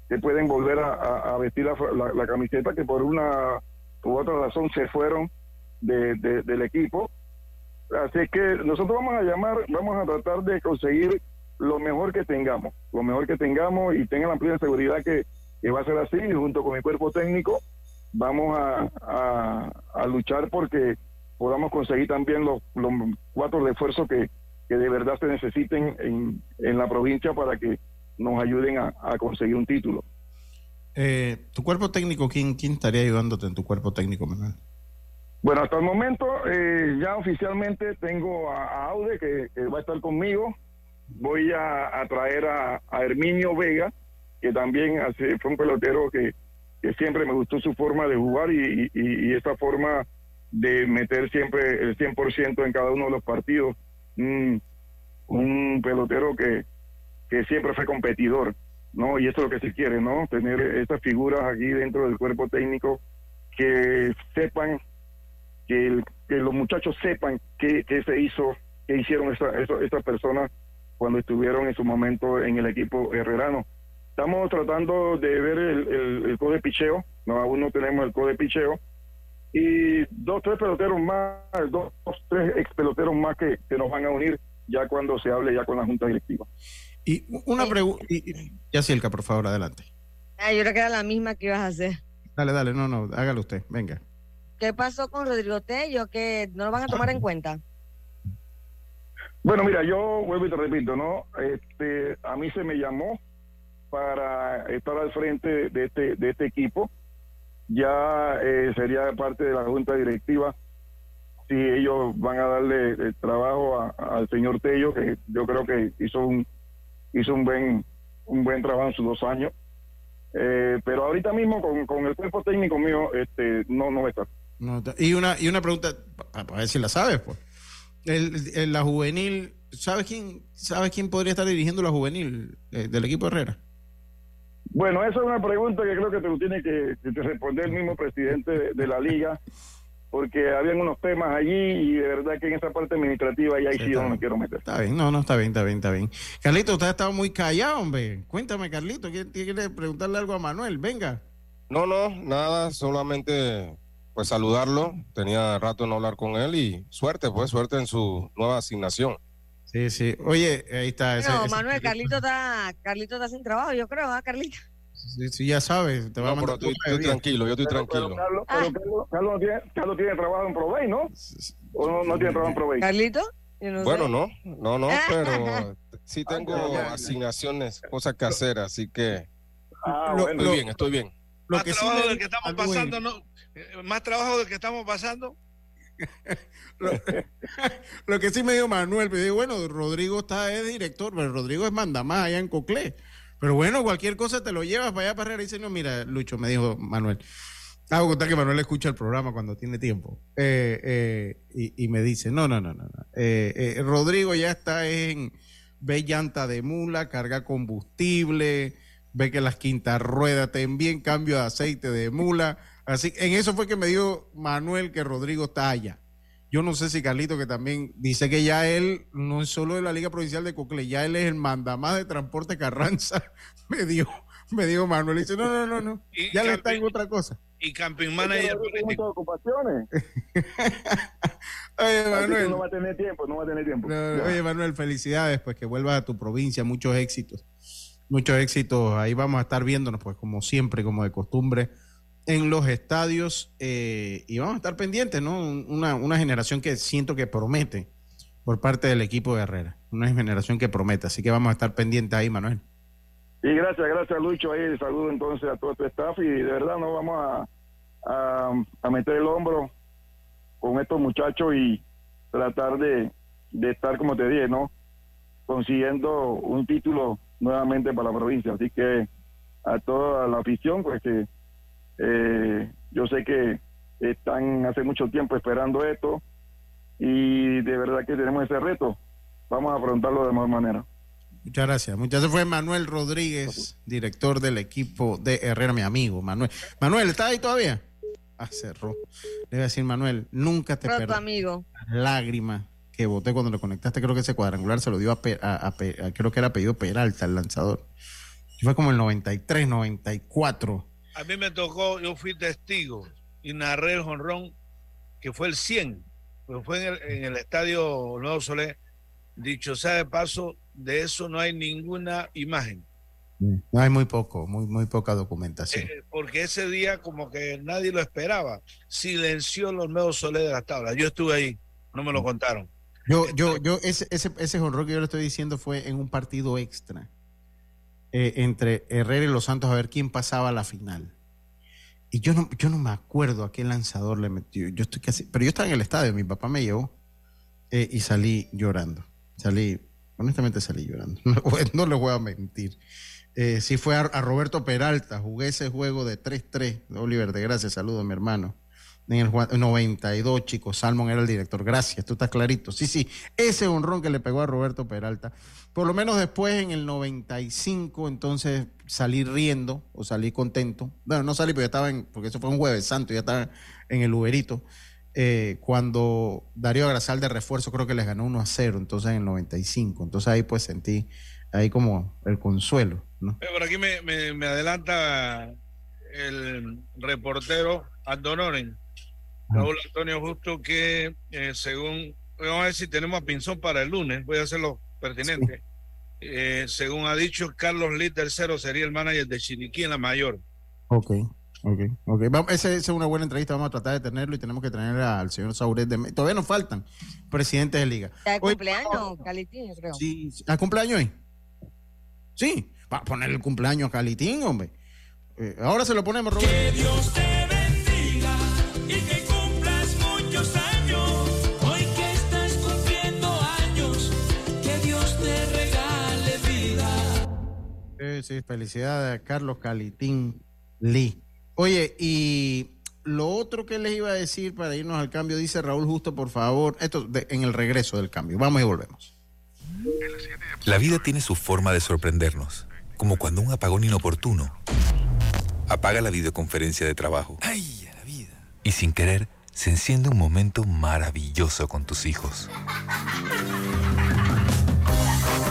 que pueden volver a, vestir la, la- la camiseta, que por una u otra razón se fueron de- de- del equipo. Así que nosotros vamos a llamar, vamos a tratar de conseguir lo mejor que tengamos, lo mejor que tengamos y tengan la plena seguridad que, que va a ser así, junto con mi cuerpo técnico vamos a, a- a luchar porque podamos conseguir también los, los cuatro refuerzos que, que de verdad se necesiten en, en la provincia para que nos ayuden a, a conseguir un título. Eh, ¿Tu cuerpo técnico, ¿quién, quién estaría ayudándote en tu cuerpo técnico, Manuel? Bueno, hasta el momento eh, ya oficialmente tengo a, a Aude que, que va a estar conmigo. Voy a, a traer a, a Herminio Vega, que también hace- fue un pelotero que, que siempre me gustó su forma de jugar y, y, y esta forma de meter siempre el 100% en cada uno de los partidos. Mm, un pelotero que, que siempre fue competidor, ¿no? Y eso es lo que se quiere, ¿no? Tener estas figuras aquí dentro del cuerpo técnico que sepan que, el- que los muchachos sepan qué, qué se hizo, qué hicieron esta- esta- estas personas cuando estuvieron en su momento en el equipo herrerano. Estamos tratando de ver el, el, el code picheo, no, aún no tenemos el code picheo, y dos, tres peloteros más, dos, tres ex peloteros más que, que nos van a unir ya cuando se hable ya con la junta directiva. Y una pregunta, Yacirca, por favor, adelante. Ah, yo creo que era la misma que ibas a hacer. Dale, dale, no, no, hágalo usted, venga. ¿Qué pasó con Rodrigo Tello? ¿Que no lo van a tomar en cuenta? Bueno, mira, yo vuelvo y te repito, ¿no? Este, a mí se me llamó para estar al frente de este, de este equipo. Ya eh, sería parte de la junta directiva si ellos van a darle el trabajo a- al señor Tello, que yo creo que hizo un hizo un buen un buen trabajo en sus dos años. Eh, pero ahorita mismo con, con el cuerpo técnico mío, este, no, no estar. No, y una y una pregunta para ver si la sabes, pues. El, el- la juvenil, ¿sabes quién sabes quién podría estar dirigiendo la juvenil eh, del equipo Herrera? Bueno, esa es una pregunta que creo que te lo tiene que, que te responder el mismo presidente de, de la liga, porque habían unos temas allí y de verdad que en esa parte administrativa ya ahí sí yo no me quiero meter. Está bien, no, no, está bien, está bien, está bien. Carlito, usted ha estado muy callado, hombre. Cuéntame, Carlito, ¿quiere, quiere preguntarle algo a Manuel? Venga. No, no, nada, solamente pues saludarlo. Tenía rato no hablar con él y suerte, pues suerte en su nueva asignación. Sí, sí. Oye, ahí está. ese- No, ese- Manuel, Carlito está, Carlito está sin trabajo, yo creo, ¿ah, Carlito? Sí, sí, ya sabes, te va a No, mandar pero estoy vida. tranquilo, yo estoy tranquilo. Carlos, pero Carlos, Carlos no tiene, Carlos tiene trabajo en Provey, ¿no? ¿O no, no tiene trabajo en Provey? ¿Carlito? No Bueno, sé. no, no, no, pero sí tengo asignaciones, cosas que hacer, así que Ah, Lo- estoy bien, estoy bien. Lo más que sí trabajo me- del que estamos Ah, bueno. pasando, ¿no? Eh, Más trabajo del que estamos pasando. Lo que sí me dijo Manuel, me dijo, bueno, Rodrigo está es director, pero Rodrigo es mandamás allá en Coclé. Pero bueno, cualquier cosa te lo llevas para allá para. Y dice, no, mira, Lucho, me dijo Manuel. Hago contar que Manuel escucha el programa cuando tiene tiempo. Eh, eh, y, me dice, no, no, no, no. eh, Rodrigo ya está en, ve llanta de mula, carga combustible, ve que las quintas ruedas te envíen cambio de aceite de mula. Así, en eso fue que me dijo Manuel que Rodrigo está allá. Yo no sé si Carlito, que también dice que ya él no es solo de la Liga Provincial de Cocle, ya él es el mandamás de Transporte Carranza. Me dijo, me dijo Manuel. Dice, no, no, no, no. Ya le Camping- está en otra cosa. Y camping manager político. ocupaciones. Oye, Manuel. No va a tener tiempo, no va a tener tiempo. No, oye, Manuel, felicidades, pues que vuelvas a tu provincia, muchos éxitos. Muchos éxitos. Ahí vamos a estar viéndonos, pues, como siempre, como de costumbre, en los estadios. eh, y vamos a estar pendientes, ¿no? Una, una generación que siento que promete por parte del equipo de Herrera. Una generación que promete. Así que vamos a estar pendientes ahí, Manuel. Y gracias, gracias Lucho. Ahí saludo entonces a todo tu staff y de verdad nos vamos a, a, a meter el hombro con estos muchachos y tratar de, de estar, como te dije, ¿no? Consiguiendo un título nuevamente para la provincia. Así que a toda la afición, pues que eh, yo sé que están hace mucho tiempo esperando esto y de verdad que tenemos ese reto vamos a preguntarlo de mejor manera. Muchas gracias. Muchas gracias. Fue Manuel Rodríguez, director del equipo de Herrera, mi amigo. Manuel. Manuel, ¿estás ahí todavía? Ah, cerró. Le voy a decir, Manuel, nunca te perdí amigo. lágrima que boté cuando lo conectaste. Creo que ese cuadrangular se lo dio a, Pe- a- a Pe- a- creo que era apellido Peralta, el lanzador. Fue como el 93, 94. A mí me tocó, yo fui testigo y narré el jonrón que fue el 100, pero fue en el, en el estadio Nuevo Solé. Dicho sea de paso, de eso no hay ninguna imagen, No hay muy poco, muy, muy poca documentación. Eh, porque ese día como que nadie lo esperaba. Silenció los Nuevo Solé de las tablas. Yo estuve ahí, no me lo contaron. Yo, yo, yo, ese, ese, ese jonrón que yo le estoy diciendo fue en un partido extra eh, entre Herrera y Los Santos a ver quién pasaba a la final. Y yo no, yo no me acuerdo a qué lanzador le metió. Yo estoy casi, pero yo estaba en el estadio, mi papá me llevó eh, y salí llorando. Salí, honestamente salí llorando. No, no les voy a mentir. Eh, sí fue a, a Roberto Peralta, jugué ese juego de 3-3. Oliver de Gracias, saludos mi hermano. En el jua- 92, chicos, Salmon era el director. Gracias, tú estás clarito. Sí, sí, ese honrón que le pegó a Roberto Peralta. Por lo menos después, en el 95, entonces salí riendo o salí contento. Bueno, no salí porque ya estaba en, porque eso fue un jueves santo, ya estaba en el Uberito. eh, cuando Darío Grasal de refuerzo creo que les ganó 1 a 0, entonces en el 95. Entonces ahí pues sentí ahí como el consuelo, ¿no? Por aquí me, me- me adelanta el reportero Andonoren, Raúl Antonio Justo, que eh, según, vamos a ver si tenemos a Pinzón para el lunes, voy a hacerlo pertinente. Eh, según ha dicho Carlos Lee tercero sería el manager de Chiriquí en la mayor. Ok, ok, ok. Vamos, esa esa es una buena entrevista, vamos a tratar de tenerlo y tenemos que tener al señor Sauret de... Todavía nos faltan presidentes de liga. De Hoy- cumpleaños, Calitín, yo creo. Sí, sí. ¿A cumpleaños hoy? Sí, para poner el cumpleaños a Calitín, hombre. Eh, ahora se lo ponemos, Roberto. Que Dios te Sí, sí, felicidades a Carlos Calitín Lee. Oye, y lo otro que les iba a decir para irnos al cambio, dice Raúl Justo, por favor, esto de- en el regreso del cambio. Vamos y volvemos. La vida tiene su forma de sorprendernos, como cuando un apagón inoportuno apaga la videoconferencia de trabajo. ¡Ay, a la vida! Y sin querer, se enciende un momento maravilloso con tus hijos.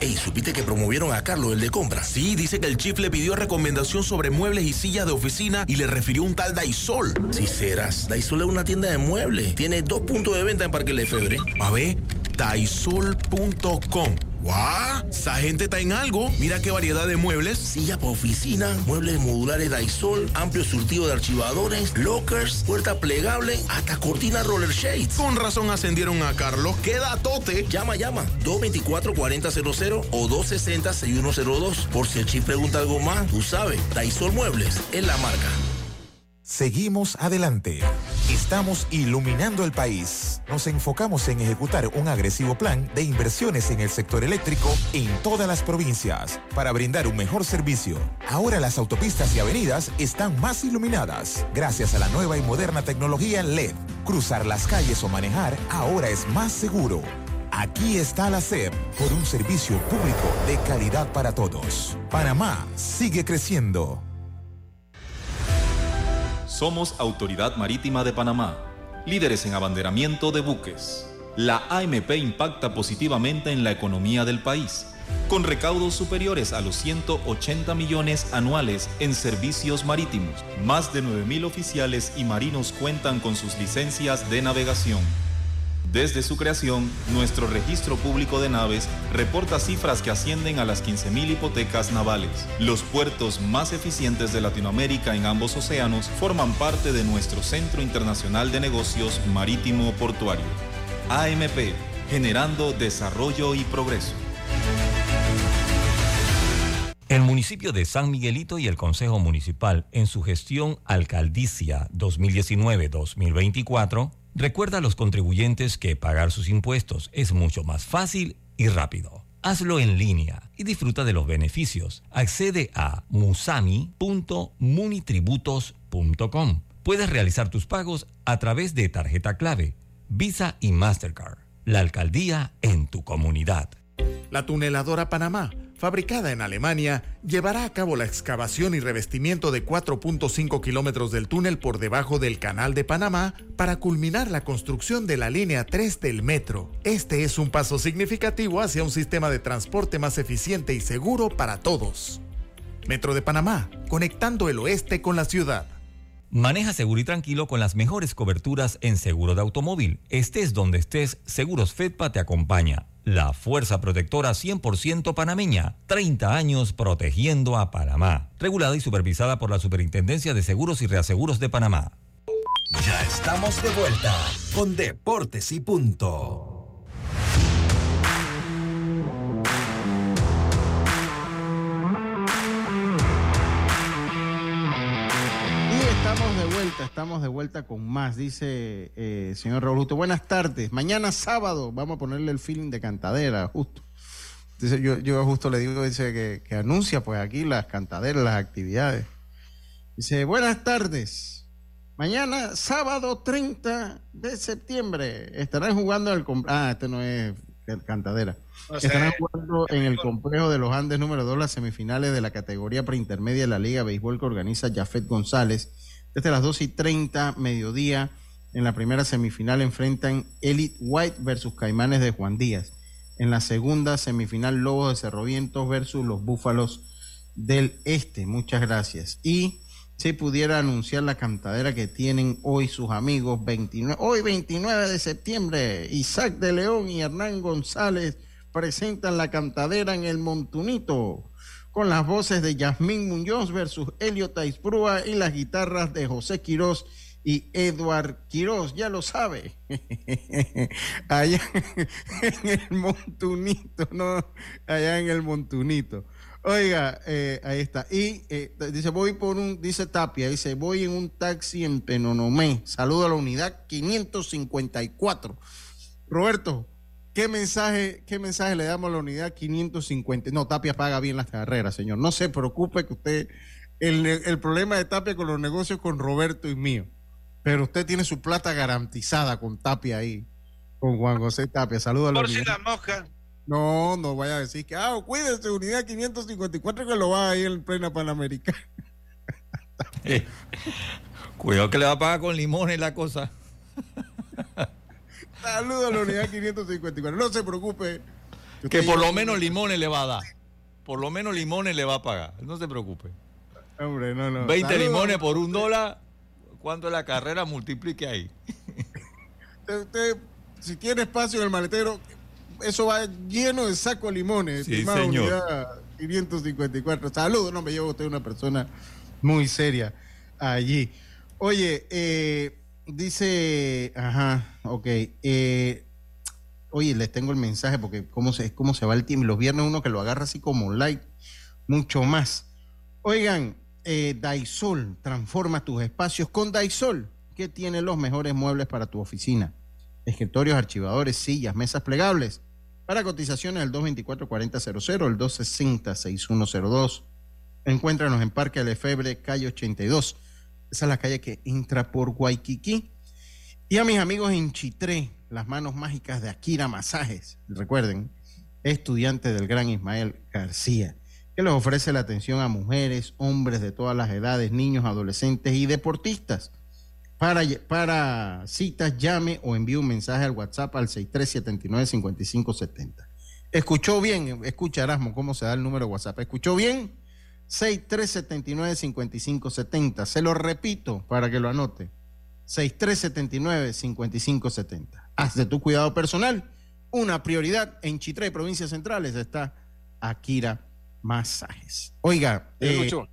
Ey, ¿supiste que promovieron a Carlos, el de compra? Sí, dice que el chief le pidió recomendación sobre muebles y sillas de oficina y le refirió un tal Daisol. Si serás, Daisol es una tienda de muebles. Tiene dos puntos de venta en Parque Lefebvre. A ver, daisol.com. ¡Guau! Esa gente está en algo. Mira qué variedad de muebles. Silla para oficina, muebles modulares Daisol, amplio surtido de archivadores, lockers, puerta plegable, hasta cortina roller shades. Con razón ascendieron a Carlos. ¡Qué datote! Llama, llama. 224-4000 o 260-6102. Por si el chip pregunta algo más, tú sabes. Daisol Muebles es la marca. Seguimos adelante. Estamos iluminando el país. Nos enfocamos en ejecutar un agresivo plan de inversiones en el sector eléctrico en todas las provincias para brindar un mejor servicio. Ahora las autopistas y avenidas están más iluminadas gracias a la nueva y moderna tecnología LED. Cruzar las calles o manejar ahora es más seguro. Aquí está la SEP por un servicio público de calidad para todos. Panamá sigue creciendo. Somos Autoridad Marítima de Panamá, líderes en abanderamiento de buques. La AMP impacta positivamente en la economía del país, con recaudos superiores a los 180 millones anuales en servicios marítimos. Más de 9.000 oficiales y marinos cuentan con sus licencias de navegación. Desde su creación, nuestro registro público de naves reporta cifras que ascienden a las 15.000 hipotecas navales. Los puertos más eficientes de Latinoamérica en ambos océanos forman parte de nuestro Centro Internacional de Negocios Marítimo Portuario. AMP, generando desarrollo y progreso. El municipio de San Miguelito y el Consejo Municipal, en su gestión Alcaldicia 2019-2024, recuerda a los contribuyentes que pagar sus impuestos es mucho más fácil y rápido. Hazlo en línea y disfruta de los beneficios. Accede a musami.munitributos.com. Puedes realizar tus pagos a través de tarjeta clave, Visa y Mastercard. La alcaldía en tu comunidad. La tuneladora Panamá, fabricada en Alemania, llevará a cabo la excavación y revestimiento de 4.5 kilómetros del túnel por debajo del Canal de Panamá para culminar la construcción de la línea 3 del metro. Este es un paso significativo hacia un sistema de transporte más eficiente y seguro para todos. Metro de Panamá, conectando el oeste con la ciudad. Maneja seguro y tranquilo con las mejores coberturas en seguro de automóvil. Estés donde estés, Seguros Fedpa te acompaña. La fuerza protectora 100% panameña. 30 años protegiendo a Panamá. Regulada y supervisada por la Superintendencia de Seguros y Reaseguros de Panamá. Ya estamos de vuelta con Deportes y Punto. Vuelta, estamos de vuelta con más, dice eh, señor Raúl Justo. Buenas tardes. Mañana sábado vamos a ponerle el feeling de cantadera, justo. Yo, yo justo le digo, dice que, que anuncia pues aquí las cantaderas, las actividades. Dice, buenas tardes. Mañana, sábado 30 de septiembre, estarán jugando en el... com- Ah, este no es cantadera. Estarán jugando en el complejo de los Andes número 2 las semifinales de la categoría preintermedia de la Liga de Béisbol que organiza Jafet González. Desde las 2 y 30, mediodía, en la primera semifinal enfrentan Elite White versus Caimanes de Juan Díaz. En la segunda semifinal, Lobos de Cerro Vientos versus los Búfalos del Este. Muchas gracias. Y si pudiera anunciar la cantadera que tienen hoy sus amigos, 29, hoy 29 de septiembre, Isaac de León y Hernán González presentan la cantadera en el Montunito, con las voces de Yasmín Muñoz versus Elio Taisprúa y las guitarras de José Quirós y Edward Quirós, ya lo sabe. Allá en el Montunito, ¿no? Allá en el Montunito. Oiga, eh, ahí está. Y eh, dice, voy por un, dice Tapia, dice, voy en un taxi en Penonomé. Saludo a la unidad 554. Roberto, ¿qué mensaje, qué mensaje le damos a la unidad 550? No, Tapia paga bien las carreras, señor. No se preocupe que usted, el, el problema de Tapia con los negocios con Roberto y mío. Pero usted tiene su plata garantizada con Tapia ahí, con Juan José Tapia. Saludos a la Por si unidad. la mosca. No, no vaya a decir que, ah, cuídese, unidad 554 que lo va a ir en plena Panamericana. Cuidado que le va a pagar con limones la cosa. Saludos a la unidad 554. No se preocupe. Que por lo menos limones le va a dar. Por lo menos limones le va a pagar. No se preocupe. Hombre, no, no. 20 Saludos. limones por un dólar. ¿Cuánto es la carrera? Multiplique ahí. Usted, usted, si tiene espacio en el maletero, eso va lleno de saco de limones. Sí, señor. unidad 554. Saludos, no me llevo usted una persona muy seria allí. Oye, eh, dice, ajá, ok. eh, oye, les tengo el mensaje porque cómo se, cómo se va el tiempo. Los viernes uno que lo agarra así como like, mucho más. Oigan, eh, Daisol, transforma tus espacios con Daisol, que tiene los mejores muebles para tu oficina. Escritorios, archivadores, sillas, mesas plegables. Para cotizaciones, el 224-4000, el 260-6102. Encuéntranos en Parque Lefebre, calle 82. Esa es la calle que entra por Guayquiquí. Y a mis amigos en Chitré, las manos mágicas de Akira Masajes. Recuerden, estudiante del gran Ismael García. que les ofrece la atención a mujeres, hombres de todas las edades, niños, adolescentes y deportistas. Para, para citas, llame o envíe un mensaje al WhatsApp al 6379-5570. ¿Escuchó bien? Escucha, Erasmo, cómo se da el número de WhatsApp. ¿Escuchó bien? 6379-5570. Se lo repito para que lo anote. 6379-5570. Haz de tu cuidado personal una prioridad. En Chitré, provincias centrales, está Akira Masajes. Oiga, Eh, Lucho.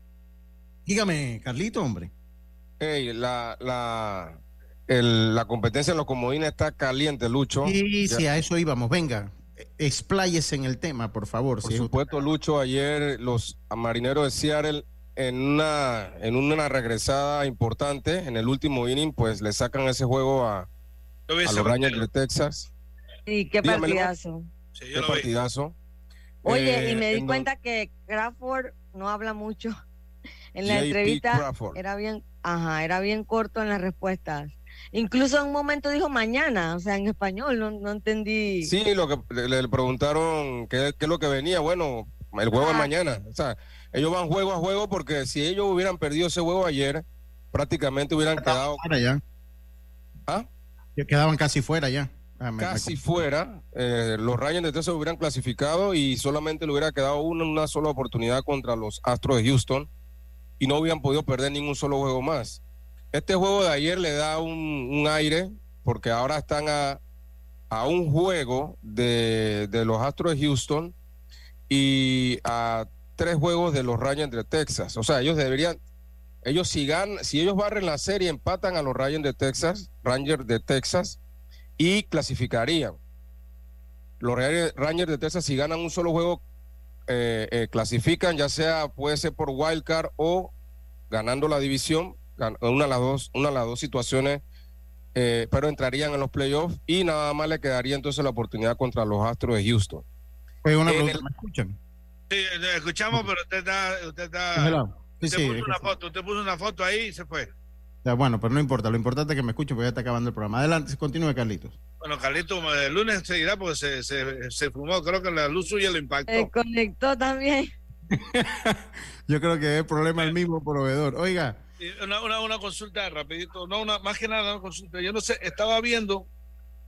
dígame, Carlito, hombre. Ey, la, la, el- la competencia en los comodines está caliente, Lucho. Sí, Ya- sí, a eso íbamos. Venga, expláyese en el tema, por favor. Por si es- supuesto, Lucho, ayer los marineros de Seattle en una, en una regresada importante, en el último inning, pues le sacan ese juego a, a los Rangers de Texas. Sí, qué Dígamelo. partidazo. Sí, Qué partidazo. Oye, Eh, y me di en cuenta que Crawford no habla mucho. En la entrevista Crawford. era bien, ajá, era bien corto en las respuestas. Incluso en un momento dijo mañana, o sea, en español, no, no entendí. Sí, lo que le, le preguntaron qué, qué es lo que venía. Bueno, el juego de mañana. O sea, ellos van juego a juego porque si ellos hubieran perdido ese juego ayer, prácticamente hubieran quedado Fuera ya. ¿Ah? Ya Quedaban casi fuera ya. Ah, me- me- casi fuera. Eh, los Rangers de Texas hubieran clasificado y solamente le hubiera quedado una, una sola oportunidad contra los Astros de Houston y no hubieran podido perder ningún solo juego más. Este juego de ayer le da un, aire porque ahora están a, a un juego de, de los Astros de Houston y a tres juegos de los Rangers de Texas. O sea, ellos deberían, ellos si ganan, si ellos barren la serie, empatan a los Rangers de Texas, Rangers de Texas, y clasificarían. Los Rangers de Texas, si ganan un solo juego, eh, eh, clasifican, ya sea puede ser por wild card o ganando la división, una de las dos, una de las dos situaciones, eh, pero entrarían en los playoffs y nada más le quedaría entonces la oportunidad contra los Astros de Houston. Oye, una En pregunta, el- ¿me escuchan? Sí, escuchamos, pero usted está. Usted, está. Sí, usted sí, puso es una foto, usted puso una foto ahí y se fue. Ya, bueno, pero no importa. Lo importante es que me escuchen porque ya está acabando el programa. Adelante, continúe, Carlitos. Bueno, Carlito, el lunes seguirá porque se, se, se fumó. Creo que la luz suya lo impactó. Se conectó también. Yo creo que es problema del mismo proveedor. Oiga, Una, una, una consulta rapidito, no una, más que nada una consulta. Yo no sé, estaba viendo,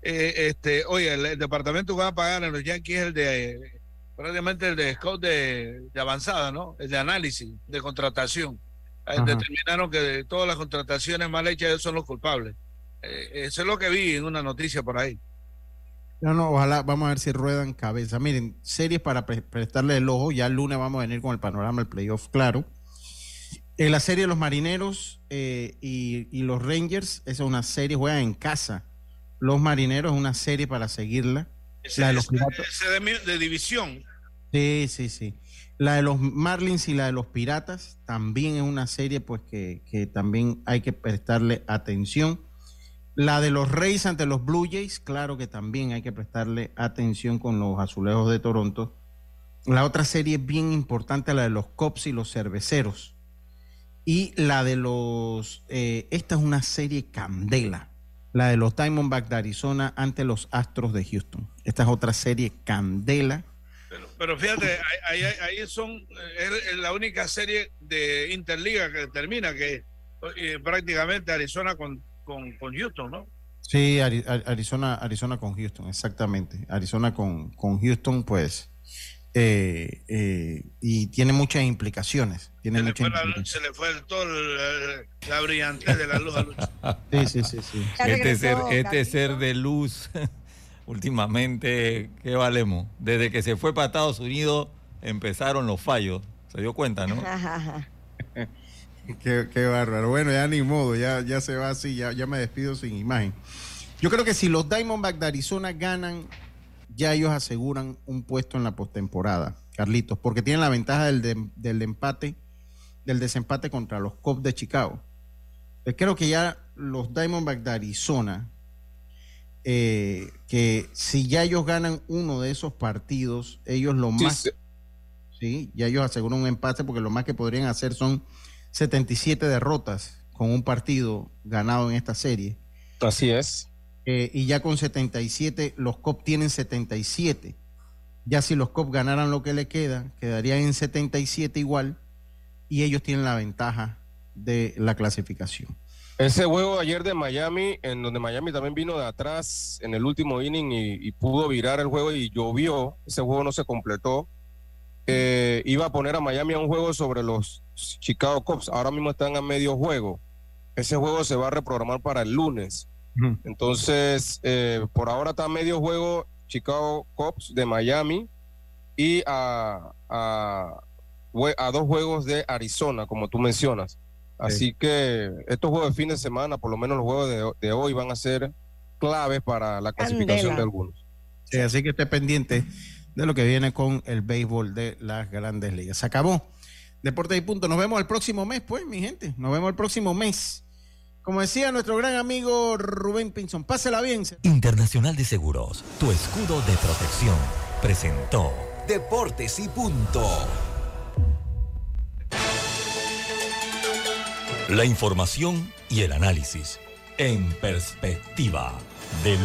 eh, este, oye, el, el departamento que van a pagar en los Yankees es el de, eh, prácticamente el de scout de, de avanzada, ¿no? El de análisis, de contratación. Eh, determinaron que de todas las contrataciones mal hechas ellos son los culpables. Eh, eso es lo que vi en una noticia por ahí. no, no, ojalá, vamos a ver si ruedan cabeza. Miren, series para pre- prestarle el ojo. Ya el lunes vamos a venir con el panorama del playoff, claro. En la serie de los marineros eh, y, y los Rangers, esa es una serie, juegan en casa. Los marineros es una serie para seguirla. Ese, La de los ese- piratas. ese de, mi- de división. Sí, sí, sí. La de los Marlins y la de los Piratas también es una serie pues que, que también hay que prestarle atención. La de los Reyes ante los Blue Jays, claro que también hay que prestarle atención con los Azulejos de Toronto. La otra serie bien importante, la de los Cops y los Cerveceros. Y la de los, eh, esta es una serie candela, la de los Diamondbacks de Arizona ante los Astros de Houston. Esta es otra serie candela. Pero fíjate, ahí, ahí- ahí son eh, es la única serie de Interliga que termina, que eh, prácticamente Arizona con, con, con Houston, ¿no? Sí, Ari- Arizona, Arizona con Houston, exactamente. Arizona con, con Houston, pues, eh, eh, y tiene muchas implicaciones. Tiene Se le, muchas fue la, implicaciones. se le fue el- todo el- la brillantez de la luz a Lucho. Sí, sí, sí, sí. Ya Este ser, este ser de luz, últimamente, ¿qué valemos? Desde que se fue para Estados Unidos empezaron los fallos. Se dio cuenta, ¿no? Qué, qué bárbaro. Bueno, ya ni modo, ya, ya se va así, ya, ya me despido sin imagen. Yo creo que si los Diamondbacks de Arizona ganan, ya ellos aseguran un puesto en la postemporada, Carlitos, porque tienen la ventaja del, de- del empate, del desempate contra los Cubs de Chicago. Yo creo que ya los Diamondbacks de Arizona, eh, que si ya ellos ganan uno de esos partidos, ellos lo Sí, más sí. Sí, ya ellos aseguran un empate porque lo más que podrían hacer son 77 derrotas con un partido ganado en esta serie. Así es. Eh, y ya con 77, los COP tienen 77. Ya si los Cops ganaran lo que le queda, quedarían en 77 igual y ellos tienen la ventaja de la clasificación. Ese juego ayer de Miami, en donde Miami también vino de atrás en el último inning y, y pudo virar el juego y llovió, ese juego no se completó. Eh, iba a poner a Miami a un juego sobre los Chicago Cubs. Ahora mismo están a medio juego. Ese juego se va a reprogramar para el lunes. Entonces, eh, por ahora está a medio juego Chicago Cubs de Miami y a, a, dos juegos de Arizona, como tú mencionas. Así que estos juegos de fin de semana, por lo menos los juegos de, de hoy, van a ser claves para la clasificación Candela. de algunos. Sí, así que esté pendiente de lo que viene con el béisbol de las grandes ligas. Se acabó. Deportes y punto. Nos vemos el próximo mes, pues, mi gente. Nos vemos el próximo mes. Como decía nuestro gran amigo Rubén Pinson, pásela bien. Internacional de Seguros, tu escudo de protección, presentó Deportes y punto. la información y el análisis en perspectiva de